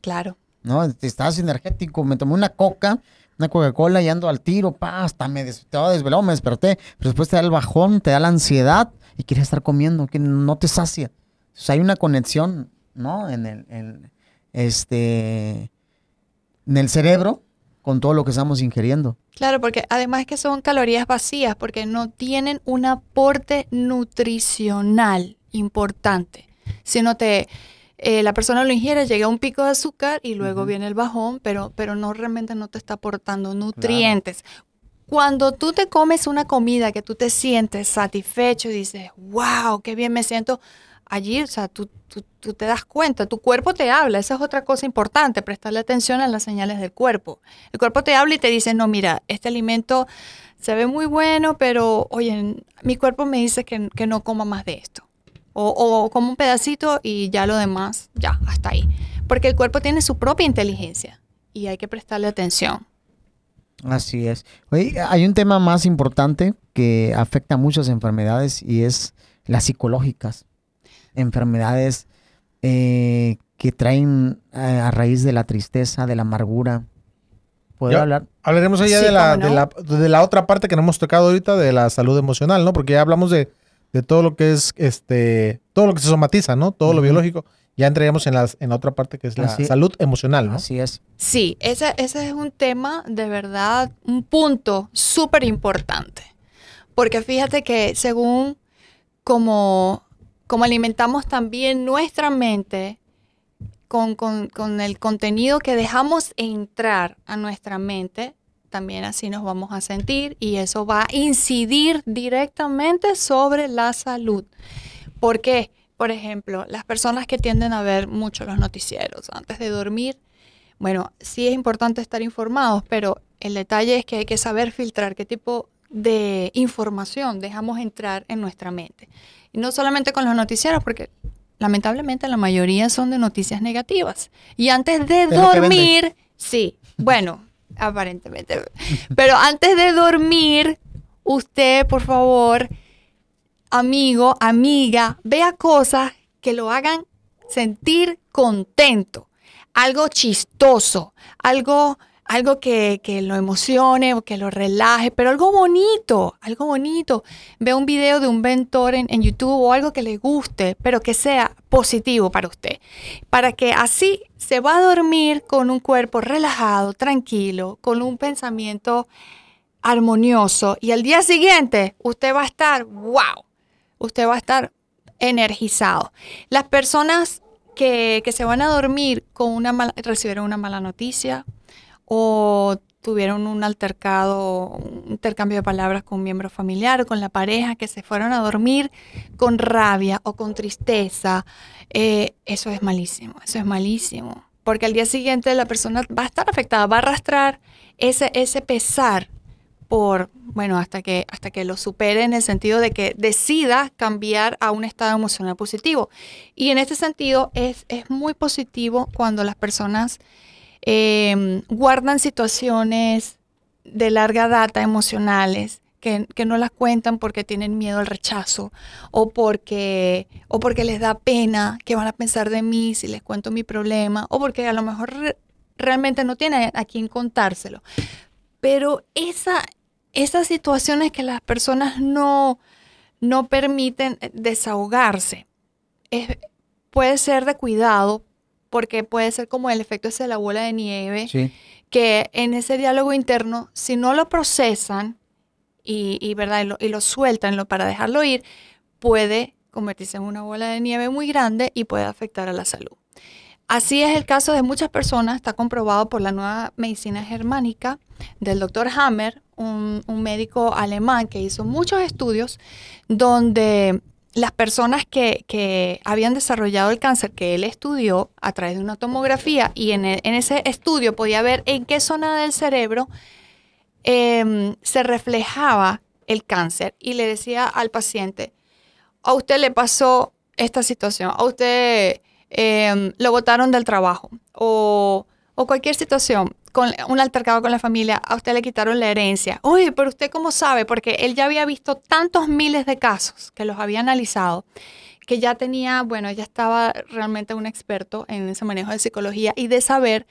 Claro. ¿no? Estás energético, me tomé una coca, una Coca-Cola y ando al tiro, pa, hasta me des- estaba desvelado, me desperté, pero después te da el bajón, te da la ansiedad y quieres estar comiendo, que no te sacia. O sea, hay una conexión, ¿no? En el, en, este, en el cerebro con todo lo que estamos ingiriendo. Claro, porque además que son calorías vacías, porque no tienen un aporte nutricional importante, sino te, eh, la persona lo ingiere, llega a un pico de azúcar y luego viene el bajón, pero, pero no realmente no te está aportando nutrientes. Cuando tú te comes una comida que tú te sientes satisfecho y dices, wow, qué bien me siento, allí, o sea, tú, tú, te das cuenta, tu cuerpo te habla, esa es otra cosa importante, prestarle atención a las señales del cuerpo. El cuerpo te habla y te dice, no, mira, este alimento se ve muy bueno, pero oye, mi cuerpo me dice que, no coma más de esto. O, o como un pedacito y ya lo demás, ya, hasta ahí. Porque el cuerpo tiene su propia inteligencia y hay que prestarle atención. Así es. Oye, hay un tema más importante que afecta a muchas enfermedades y es las psicológicas enfermedades eh, que traen eh, a, raíz de la tristeza, de la amargura. ¿Puedo hablar? Hablaremos allá de, la, de, la, otra parte que no hemos tocado ahorita, de la salud emocional, ¿no? Porque ya hablamos de, todo lo que es, este, todo lo que se somatiza, ¿no? Todo lo biológico. Ya entraríamos en, las, en la otra parte que es la salud emocional, ¿no? Así es. Sí, ese, ese es un tema de verdad, un punto súper importante. Porque fíjate que según como como alimentamos también nuestra mente con, el contenido que dejamos entrar a nuestra mente, también así nos vamos a sentir y eso va a incidir directamente sobre la salud. ¿Por qué? Por ejemplo, las personas que tienden a ver mucho los noticieros antes de dormir, bueno, sí es importante estar informados, pero el detalle es que hay que saber filtrar qué tipo de información dejamos entrar en nuestra mente. Y no solamente con los noticieros, porque lamentablemente la mayoría son de noticias negativas. Y antes de dormir, sí, bueno, aparentemente. Pero antes de dormir, usted, por favor, amigo, amiga, vea cosas que lo hagan sentir contento, algo chistoso, algo algo que, lo emocione o que lo relaje, pero algo bonito, algo bonito. Ve un video de un mentor en, en, YouTube o algo que le guste, pero que sea positivo para usted. Para que así se va a dormir con un cuerpo relajado, tranquilo, con un pensamiento armonioso y al día siguiente usted va a estar, wow, usted va a estar energizado. Las personas que, que se van a dormir con una mala, recibieron una mala noticia, o tuvieron un altercado, un intercambio de palabras con un miembro familiar con la pareja, que se fueron a dormir con rabia o con tristeza, eh, eso es malísimo, eso es malísimo. Porque al día siguiente la persona va a estar afectada, va a arrastrar ese, ese pesar por, bueno, hasta que, hasta que lo supere en el sentido de que decida cambiar a un estado emocional positivo. Y en este sentido es, es muy positivo cuando las personas Em, guardan situaciones de larga data emocionales que, no las cuentan porque tienen miedo al rechazo o porque, o porque les da pena que van a pensar de mí si les cuento mi problema o porque a lo mejor realmente no tienen a quien contárselo. Pero esa, esas situaciones que las personas no, no permiten desahogarse puede ser de cuidado porque puede ser como el efecto ese de la bola de nieve, que en ese diálogo interno, si no lo procesan y, ¿verdad? y, lo, sueltan lo, para dejarlo ir, puede convertirse en una bola de nieve muy grande y puede afectar a la salud. Así es el caso de muchas personas, está comprobado por la nueva medicina germánica del doctor Hammer, un médico alemán que hizo muchos estudios donde las personas que, habían desarrollado el cáncer que él estudió a través de una tomografía y en, e, ese estudio podía ver en qué zona del cerebro em, se reflejaba el cáncer y le decía al paciente, a usted le pasó esta situación, a usted em, lo botaron del trabajo o, o cualquier situación, un altercado con la familia, a usted le quitaron la herencia. Uy, pero usted cómo sabe, porque él ya había visto tantos miles de casos que los había analizado, que ya tenía, bueno, ya estaba realmente un experto en ese manejo de psicología y de saber,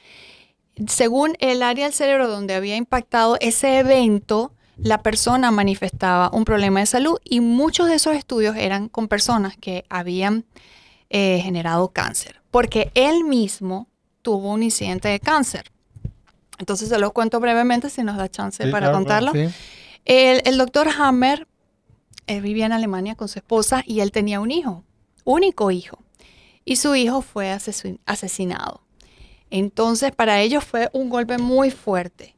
según el área del cerebro donde había impactado ese evento, la persona manifestaba un problema de salud y muchos de esos estudios eran con personas que habían eh, generado cáncer, porque él mismo tuvo un incidente de cáncer. Entonces se lo cuento brevemente si nos da chance para contarlo. el, doctor Hammer vivía en Alemania con su esposa y él tenía un hijo, único hijo. y su hijo fue asesin- asesinado. Entonces para ellos fue un golpe muy fuerte.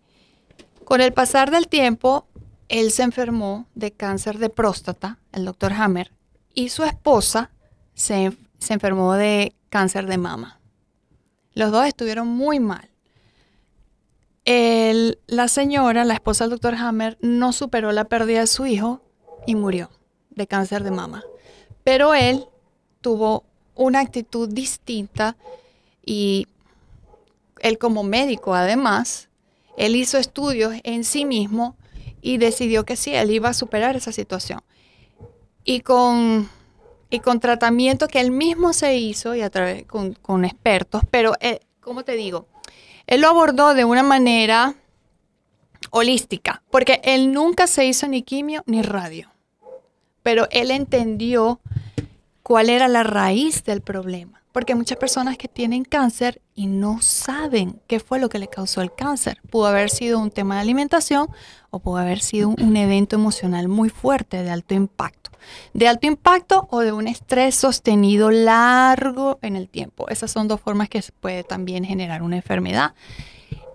Con el pasar del tiempo, él se enfermó de cáncer de próstata, el doctor Hammer, y su esposa se, se enfermó de cáncer de mama. Los dos estuvieron muy mal. La señora, la esposa del doctor Hammer, no superó la pérdida de su hijo y murió de cáncer de mama. Pero él tuvo una actitud distinta y él como médico además, él hizo estudios en sí mismo y decidió que sí, él iba a superar esa situación. Y con, y con tratamiento que él mismo se hizo y a través con, con expertos, pero, eh, ¿cómo te digo? Él lo abordó de una manera holística, porque él nunca se hizo ni quimio ni radio, pero él entendió cuál era la raíz del problema, porque muchas personas que tienen cáncer y no saben qué fue lo que le causó el cáncer. Pudo haber sido un tema de alimentación o pudo haber sido un evento emocional muy fuerte de alto impacto. De alto impacto o de un estrés sostenido largo en el tiempo. Esas son dos formas que puede también generar una enfermedad.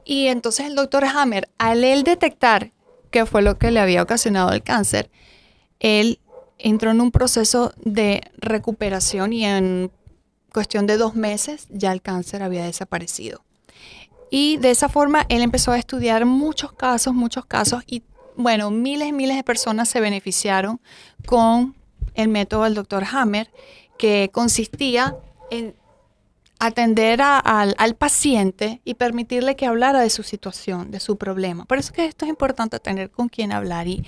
Y entonces el doctor Hammer, al detectar qué fue lo que le había ocasionado el cáncer, él entró en un proceso de recuperación y en cuestión de dos meses ya el cáncer había desaparecido. Y de esa forma él empezó a estudiar muchos casos, muchos casos y bueno, miles y miles de personas se beneficiaron con el método del doctor Hammer, que consistía en atender al, paciente y permitirle que hablara de su situación, de su problema. Por eso que esto es importante tener con quien hablar y,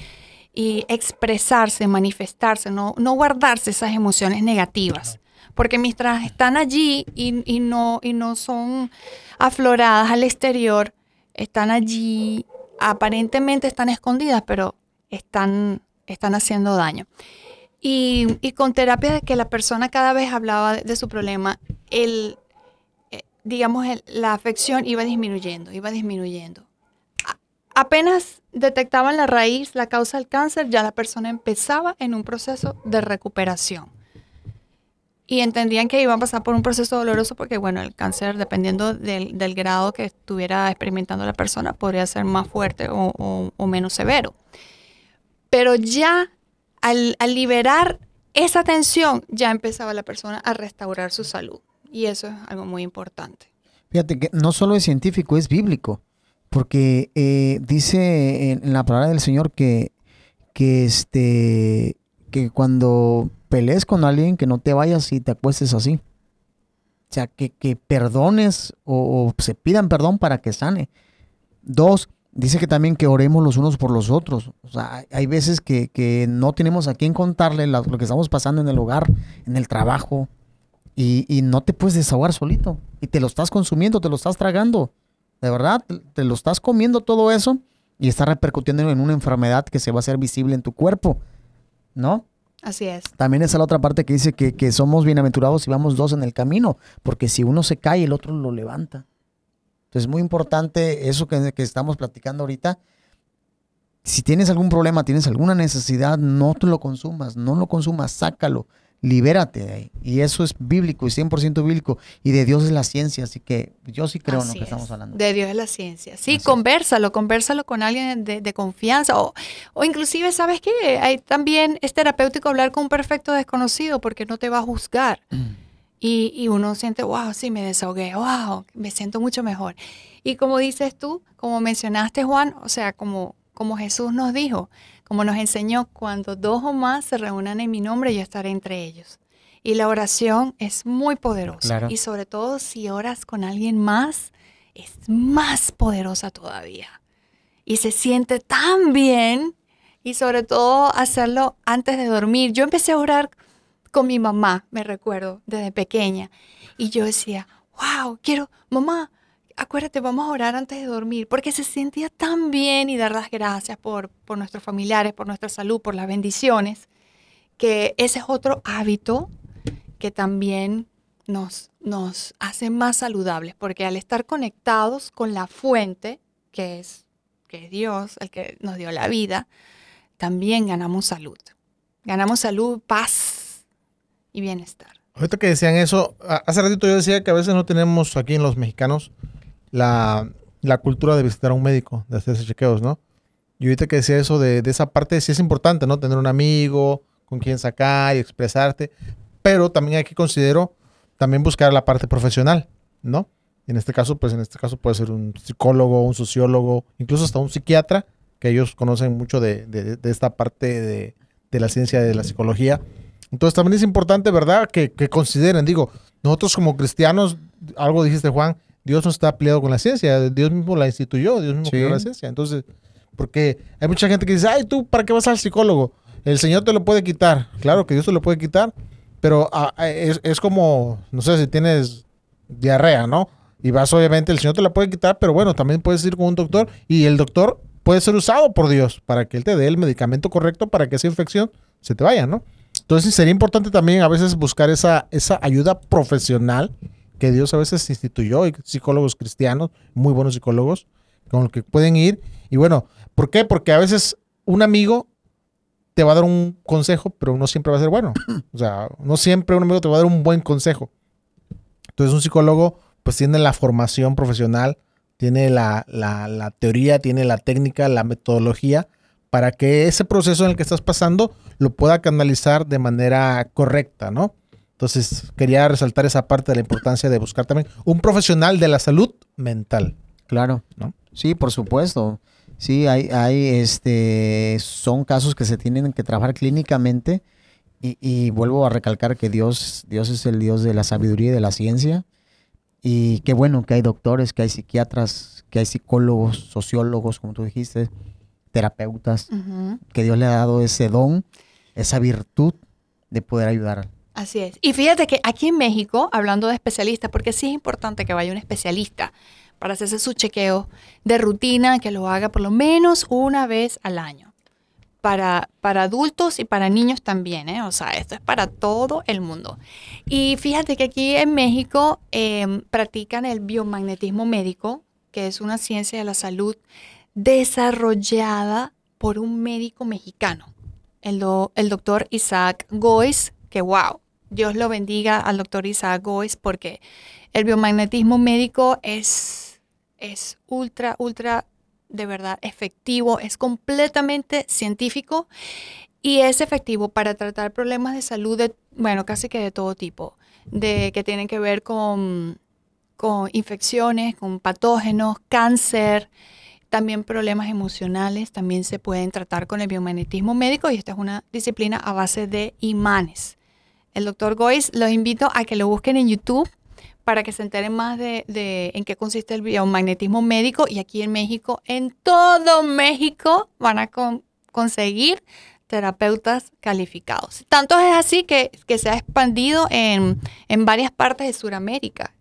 expresarse, manifestarse, no, guardarse esas emociones negativas. Porque mientras están allí y no son afloradas al exterior, están allí, aparentemente están escondidas, pero están, están haciendo daño. Y, con terapia que la persona cada vez hablaba de, de su problema, el, eh, digamos, la afección iba disminuyendo, iba disminuyendo. Apenas detectaban la raíz, la causa del cáncer, ya la persona empezaba en un proceso de recuperación. Y entendían que iban a pasar por un proceso doloroso porque, bueno, el cáncer, dependiendo del, del grado que estuviera experimentando la persona, podría ser más fuerte o, o- menos severo. Pero ya al, al liberar esa tensión, ya empezaba la persona a restaurar su salud. Y eso es algo muy importante. Fíjate que no solo es científico, es bíblico. Porque eh, dice en la palabra del Señor que, que, este, que cuando pelees con alguien, que no te vayas y te acuestes así. O sea, que, que perdones o, se pidan perdón para que sane. Dos, dice que también que oremos los unos por los otros. O sea, hay- veces que, que no tenemos a quién contarle lo que estamos pasando en el hogar, en el trabajo, y, y no te puedes desahogar solito. Y te lo estás consumiendo, te lo estás tragando. De verdad, te- te lo estás comiendo todo eso y está repercutiendo en una enfermedad que se va a hacer visible en tu cuerpo. ¿No? Así es. También está la otra parte que dice que, que somos bienaventurados si vamos dos en el camino, porque si uno se cae, el otro lo levanta. Entonces es muy importante eso que, que estamos platicando ahorita. Si tienes algún problema, tienes alguna necesidad, no te lo consumas, no lo consumas, sácalo, libérate de ahí. Y eso es bíblico y 100% bíblico. Y de Dios es la ciencia, así que yo sí creo en lo Así que es. estamos hablando. De Dios es la ciencia. Sí, Así conversalo, conversalo con alguien de, de confianza. O, o inclusive, ¿sabes qué? Hay, también es terapéutico hablar con un perfecto desconocido porque no te va a juzgar. Y, y uno siente, wow, sí, me desahogué, wow, me siento mucho mejor. Y como dices tú, como mencionaste, Juan, o sea, como, como Jesús nos dijo, como nos enseñó, cuando dos o más se reúnan en mi nombre, yo estaré entre ellos. Y la oración es muy poderosa. Claro. Y sobre todo si oras con alguien más, es más poderosa todavía. Y se siente tan bien. Y sobre todo hacerlo antes de dormir. Yo empecé a orar con mi mamá, me recuerdo, desde pequeña. Y yo decía, wow, quiero, mamá, acuérdate, vamos a orar antes de dormir, porque se sentía tan bien y dar las gracias por, por nuestros familiares, por nuestra salud, por las bendiciones, que ese es otro hábito que también nos, nos hace más saludables, porque al estar conectados con la fuente, que es, que es Dios, el que nos dio la vida, también ganamos salud. Ganamos salud, paz y bienestar. Ahorita que decían eso, hace ratito yo decía que a veces no tenemos aquí en los mexicanos la, la cultura de visitar a un médico, de hacerse chequeos, ¿no? Y ahorita que decía eso de, de esa parte, sí es importante, ¿no? Tener un amigo con quien sacar y expresarte, pero también hay que considero también buscar la parte profesional, ¿no? En este caso, pues en este caso puede ser un psicólogo, un sociólogo, incluso hasta un psiquiatra, que ellos conocen mucho de, de- esta parte de, de la ciencia de la psicología. Entonces también es importante, ¿verdad? Que, que consideren, digo, nosotros como cristianos, algo dijiste Juan, Dios no está peleado con la ciencia, Dios mismo la instituyó, Dios mismo Sí. creó la ciencia. Entonces, porque hay mucha gente que dice, ay, tú, ¿para qué vas al psicólogo? El Señor te lo puede quitar. Claro que Dios te lo puede quitar, pero ah, ah, es, es como, no sé si tienes diarrea, ¿no? Y vas, obviamente, el Señor te la puede quitar, pero bueno, también puedes ir con un doctor y el doctor puede ser usado por Dios para que Él te dé el medicamento correcto para que esa infección se te vaya, ¿no? Entonces sería importante también a veces buscar esa, esa ayuda profesional que Dios a veces instituyó, y psicólogos cristianos, muy buenos psicólogos, con los que pueden ir. Y bueno, ¿por qué? Porque a veces un amigo te va a dar un consejo, pero no siempre va a ser bueno. O sea, no siempre un amigo te va a dar un buen consejo. Entonces un psicólogo pues tiene la formación profesional, tiene la, la- la teoría, tiene la técnica, la metodología, para que ese proceso en el que estás pasando lo pueda canalizar de manera correcta, ¿no? Entonces quería resaltar esa parte de la importancia de buscar también un profesional de la salud mental. Claro, ¿No? Sí, por supuesto. Sí, hay, hay, este, son casos que se tienen que trabajar clínicamente y, y vuelvo a recalcar que Dios, Dios es el Dios de la sabiduría y de la ciencia y qué bueno que hay doctores, que hay psiquiatras, que hay psicólogos, sociólogos, como tú dijiste, terapeutas, que Dios le ha dado ese don, esa virtud de poder ayudar. Así es. Y fíjate que aquí en México, hablando de especialistas, porque sí es importante que vaya un especialista para hacerse su chequeo de rutina, que lo haga por lo menos una vez al año. Para, para adultos y para niños también, ¿eh? O sea, esto es para todo el mundo. Y fíjate que aquí en México em, practican el biomagnetismo médico, que es una ciencia de la salud desarrollada por un médico mexicano, el, do- el doctor Isaac Gois, que wow, Dios lo bendiga al doctor Isaac Gois, porque el biomagnetismo médico es, es ultra, ultra, de verdad, efectivo, es completamente científico y es efectivo para tratar problemas de salud, de, bueno, casi que de todo tipo, de que tienen que ver con, con infecciones, con patógenos, cáncer, también problemas emocionales, también se pueden tratar con el biomagnetismo médico y esta es una disciplina a base de imanes. El doctor Gois, los invito a que lo busquen en YouTube para que se enteren más de, de en qué consiste el biomagnetismo médico y aquí en México, en todo México, van a con- conseguir terapeutas calificados. Tanto es así que, que se ha expandido en, en varias partes de Sudamérica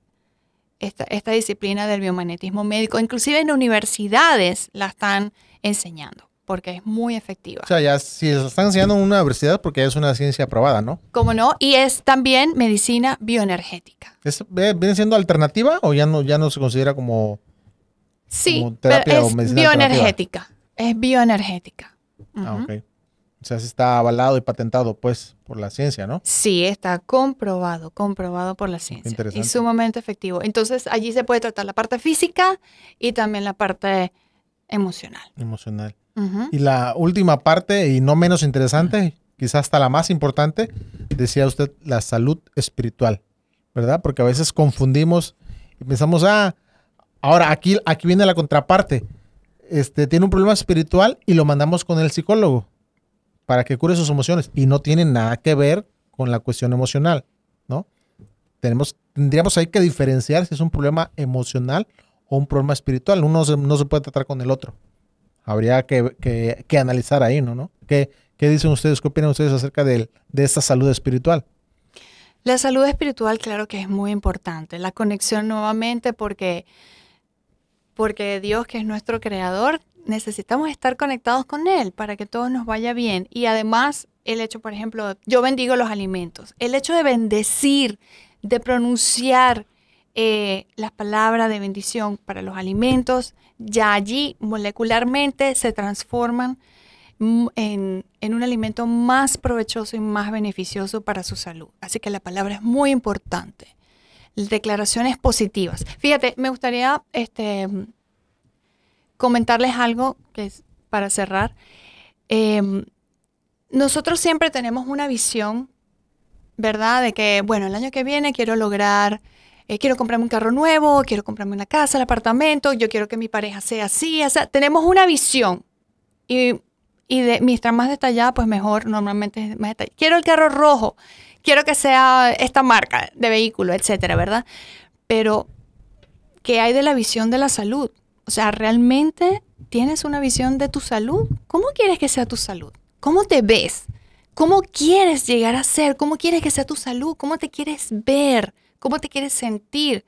esta, esta disciplina del biomagnetismo médico. Inclusive en universidades la están enseñando porque es muy efectiva. O sea, ya si se están enseñando en una universidad porque es una ciencia aprobada, ¿no? ¿Cómo no? Y es también medicina bioenergética. ¿Es, ¿Viene siendo alternativa o ya no, ya no se considera como... Sí, Como pero terapia o es medicina bioenergética. Es bioenergética. Ah, ok. O sea, está avalado y patentado, pues, por la ciencia, ¿no? Sí, está comprobado, comprobado por la ciencia. interesante. Y sumamente efectivo. Entonces, allí se puede tratar la parte física y también la parte emocional. Emocional. Y la última parte, y no menos interesante, quizás hasta la más importante, decía usted, la salud espiritual, ¿verdad? Porque a veces confundimos y pensamos, ah, ahora aquí, aquí viene la contraparte. Este, tiene un problema espiritual y lo mandamos con el psicólogo para que cure sus emociones y no tiene nada que ver con la cuestión emocional, ¿no? Tenemos, tendríamos ahí que diferenciar si es un problema emocional o un problema espiritual. Uno se- no se puede tratar con el otro. Habría que, que- que analizar ahí, ¿no? ¿Qué, qué dicen ustedes? ¿Qué opinan ustedes acerca del- de esta salud espiritual? La salud espiritual, claro que es muy importante. La conexión nuevamente porque, porque Dios, que es nuestro creador, necesitamos estar conectados con Él para que todo nos vaya bien. Y además, el hecho, por ejemplo, yo bendigo los alimentos. El hecho de bendecir, de pronunciar eh, las palabras de bendición para los alimentos, ya allí molecularmente se transforman mm, en, en un alimento más provechoso y más beneficioso para su salud. Así que la palabra es muy importante. Declaraciones positivas. Fíjate, me gustaría este, comentarles algo que es para cerrar. Em, nosotros siempre tenemos una visión, ¿verdad? De que, bueno, el año que viene quiero lograr, eh, quiero comprarme un carro nuevo, quiero comprarme una casa, el apartamento, yo quiero que mi pareja sea así, o sea, tenemos una visión. Y, y de, mientras más detallada, pues mejor, normalmente es más detallada. Quiero el carro rojo, quiero que sea esta marca de vehículo, etcétera, ¿verdad? Pero, ¿qué hay de la visión de la salud? O sea, ¿realmente tienes una visión de tu salud? ¿Cómo quieres que sea tu salud? ¿Cómo te ves? ¿Cómo quieres llegar a ser? ¿Cómo quieres que sea tu salud? ¿Cómo te quieres ver? ¿Cómo te quieres sentir?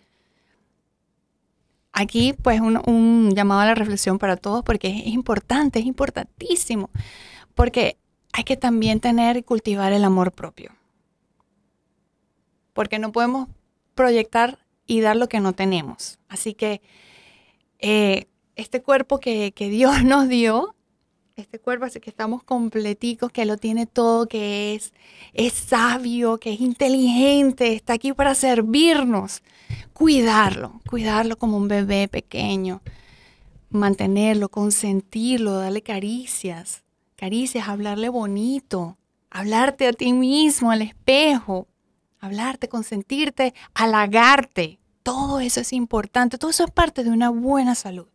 Aquí, pues, un, llamado a la reflexión para todos porque es importante, es importantísimo. Porque hay que también tener y cultivar el amor propio. Porque no podemos proyectar y dar lo que no tenemos. Así que eh, este cuerpo que, que, Dios nos dio, este cuerpo así que estamos completicos, que lo tiene todo, que es, es sabio, que es inteligente, está aquí para servirnos, cuidarlo, cuidarlo como un bebé pequeño, mantenerlo, consentirlo, darle caricias, caricias, hablarle bonito, hablarte a ti mismo, al espejo, hablarte, consentirte, halagarte, todo eso es importante, todo eso es parte de una buena salud.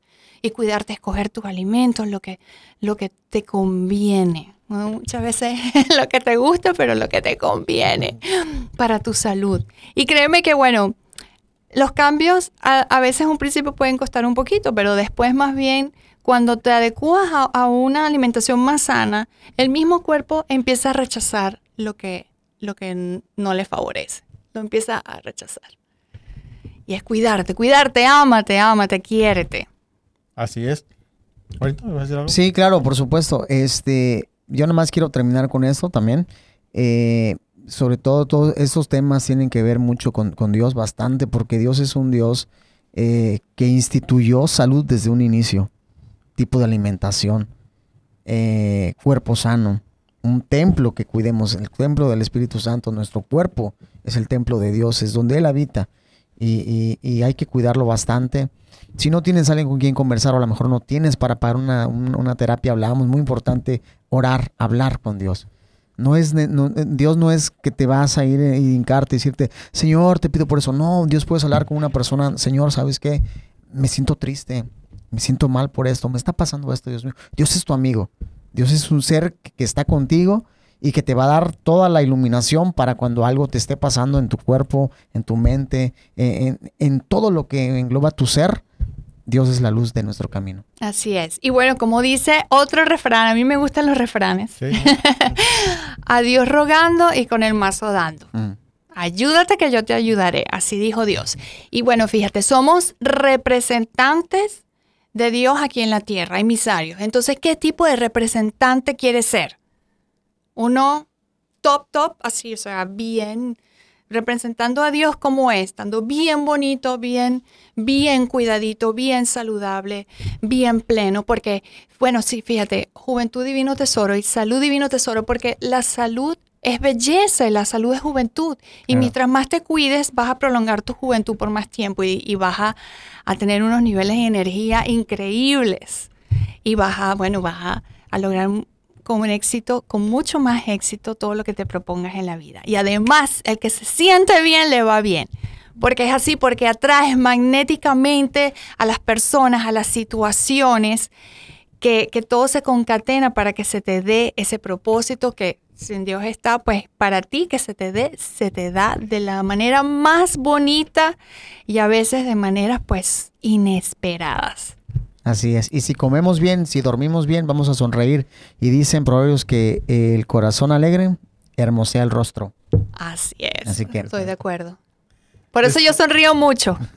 Y cuidarte, escoger tus alimentos, lo que, lo que te conviene. Muchas veces lo que te gusta, pero lo que te conviene para tu salud. Y créeme que, bueno, los cambios a, veces un principio pueden costar un poquito, pero después más bien cuando te adecuas a, a, una alimentación más sana, el mismo cuerpo empieza a rechazar lo que, lo que no le favorece. Lo empieza a rechazar. Y es cuidarte, cuidarte, ámate, ámate, quiérete. Así es. Sí, claro, por supuesto. Este, yo nada más quiero terminar con esto también. Eh, sobre todo, todos estos temas tienen que ver mucho con, con Dios, bastante, porque Dios es un Dios eh, que instituyó salud desde un inicio. Tipo de alimentación, eh, cuerpo sano, un templo que cuidemos, el templo del Espíritu Santo, nuestro cuerpo es el templo de Dios, es donde Él habita y, y, hay que cuidarlo bastante. Si no tienes alguien con quien conversar o a lo mejor no tienes para pagar una, una, terapia, hablábamos, muy importante orar, hablar con Dios. No es, no, Dios no es que te vas a ir y hincarte y decirte, Señor, te pido por eso. No, Dios puedes hablar con una persona, Señor, ¿sabes qué? Me siento triste, me siento mal por esto, me está pasando esto, Dios mío. Dios es tu amigo, Dios es un ser que está contigo y que te va a dar toda la iluminación para cuando algo te esté pasando en tu cuerpo, en tu mente, en, en, en todo lo que engloba tu ser. Dios es la luz de nuestro camino. Así es. Y bueno, como dice otro refrán, a mí me gustan los refranes. Sí. a Dios rogando y con el mazo dando. Mm. Ayúdate que yo te ayudaré, así dijo Dios. Y bueno, fíjate, somos representantes de Dios aquí en la tierra, emisarios. Entonces, ¿qué tipo de representante quieres ser? Uno top, top, así, o sea, bien, representando a Dios como es, estando bien bonito, bien, bien cuidadito, bien saludable, bien pleno, porque, bueno, sí, fíjate, juventud divino tesoro y salud divino tesoro, porque la salud es belleza y la salud es juventud. Y mientras más te cuides, vas a prolongar tu juventud por más tiempo y, y vas a, a, tener unos niveles de energía increíbles. Y vas a, bueno, vas a, a lograr con un éxito, con mucho más éxito, todo lo que te propongas en la vida. Y además, el que se siente bien le va bien. Porque es así, porque atraes magnéticamente a las personas, a las situaciones, que, que todo se concatena para que se te dé ese propósito que si en Dios está, pues para ti que se te dé, se te da de la manera más bonita y a veces de maneras pues inesperadas. Así es. Y si comemos bien, si dormimos bien, vamos a sonreír. Y dicen proverbios que el corazón alegre hermosea el rostro. Así es. Así que, Estoy de acuerdo. Por eso yo sonrío mucho.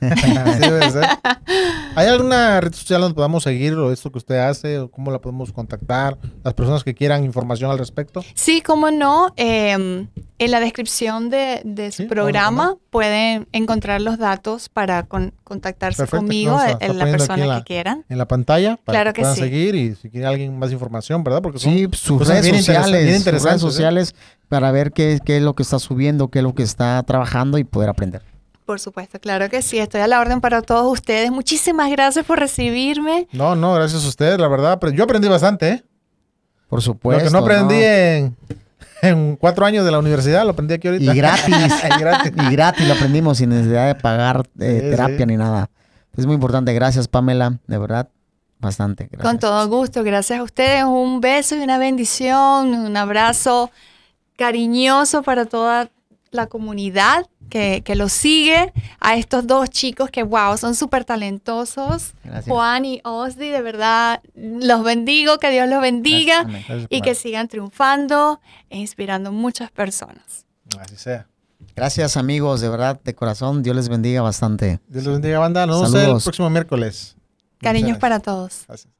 ¿Hay alguna red social donde podamos seguir lo esto que usted hace? ¿O ¿Cómo la podemos contactar? Las personas que quieran información al respecto. Sí, cómo no. Eh, En la descripción de, de su Sí, programa pueden encontrar los datos para con- contactarse Perfecto, conmigo, eh, estar la persona en la- que quieran. En la pantalla para Claro que que puedan sí. seguir y si quiere alguien más información, ¿verdad? Porque son Sí, sus redes bien sociales, bien sus interesantes, redes ¿eh? sociales para ver qué, qué es lo que está subiendo, qué es lo que está trabajando y poder aprender. Por supuesto, claro que sí. Estoy a la orden para todos ustedes. Muchísimas gracias por recibirme. No, no, gracias a ustedes, la verdad. Pero yo aprendí bastante, ¿eh? Por supuesto. lo que no aprendí ¿no? En, en cuatro años de la universidad, lo aprendí aquí ahorita. Y gratis. Y gratis. y gratis lo aprendimos sin necesidad de pagar eh, Sí, terapia sí. ni nada. Es muy importante. Gracias, Pamela. De verdad, bastante. Gracias. Con todo gusto. Gracias a ustedes. Un beso y una bendición. Un abrazo cariñoso para toda la comunidad que, que los sigue. A estos dos chicos que, wow, son súper talentosos. Gracias. Juan y Osdi, de verdad, los bendigo. Que Dios los bendiga. Gracias Y que sigan triunfando e inspirando muchas personas. Así sea. Gracias, amigos. De verdad, de corazón. Dios les bendiga bastante. Dios los bendiga, banda. Nos vemos el próximo miércoles. Cariños para todos. Gracias.